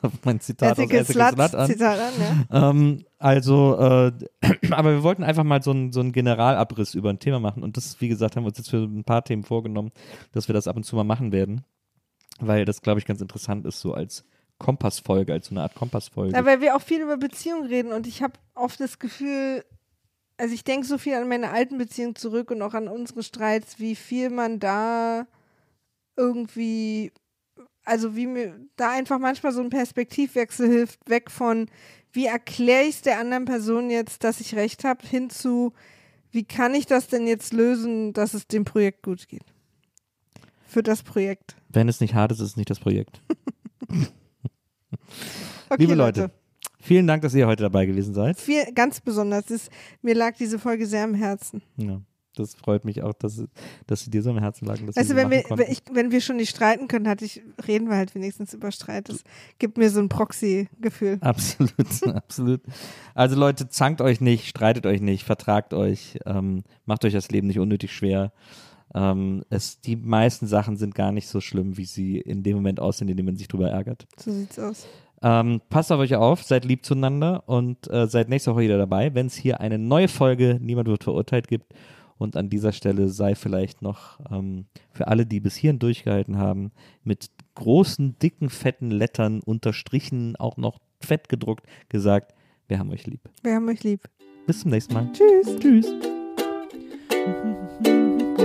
auf mein Zitat aus Ethical Ethical Sluts Slut an. Zitat an, ja. Ähm, also, äh, aber wir wollten einfach mal so einen so einen Generalabriss über ein Thema machen. Und das, wie gesagt, haben wir uns jetzt für ein paar Themen vorgenommen, dass wir das ab und zu mal machen werden. Weil das, glaube ich, ganz interessant ist, so als Kompassfolge, als so eine Art Kompassfolge. Ja, weil wir auch viel über Beziehungen reden und ich habe oft das Gefühl, also ich denke so viel an meine alten Beziehungen zurück und auch an unsere Streits, wie viel man da irgendwie, also wie mir da einfach manchmal so ein Perspektivwechsel hilft, weg von, wie erkläre ich es der anderen Person jetzt, dass ich recht habe, hin zu, wie kann ich das denn jetzt lösen, dass es dem Projekt gut geht. Für das Projekt. Wenn es nicht hart ist, ist es nicht das Projekt. Okay, Liebe Leute, vielen Dank, dass ihr heute dabei gewesen seid. Viel, ganz besonders. Das, mir lag diese Folge sehr am Herzen. Ja, das freut mich auch, dass, dass sie dir so am Herzen lagen. Dass Weißt wir du, wenn wir, wenn, ich, wenn wir schon nicht streiten können, hatte ich, reden wir halt wenigstens über Streit. Das gibt mir so ein Proxy-Gefühl. Absolut, absolut. Also Leute, zankt euch nicht, streitet euch nicht, vertragt euch, ähm, macht euch das Leben nicht unnötig schwer. Ähm, es, die meisten Sachen sind gar nicht so schlimm, wie sie in dem Moment aussehen, in dem man sich drüber ärgert. So sieht's aus. Ähm, passt auf euch auf, seid lieb zueinander und äh, seid nächste Woche wieder dabei, wenn es hier eine neue Folge Niemand wird verurteilt gibt. Und an dieser Stelle sei vielleicht noch ähm, für alle, die bis hierhin durchgehalten haben, mit großen, dicken, fetten Lettern unterstrichen auch noch fett gedruckt gesagt, wir haben euch lieb. Wir haben euch lieb. Bis zum nächsten Mal. Tschüss. Tschüss.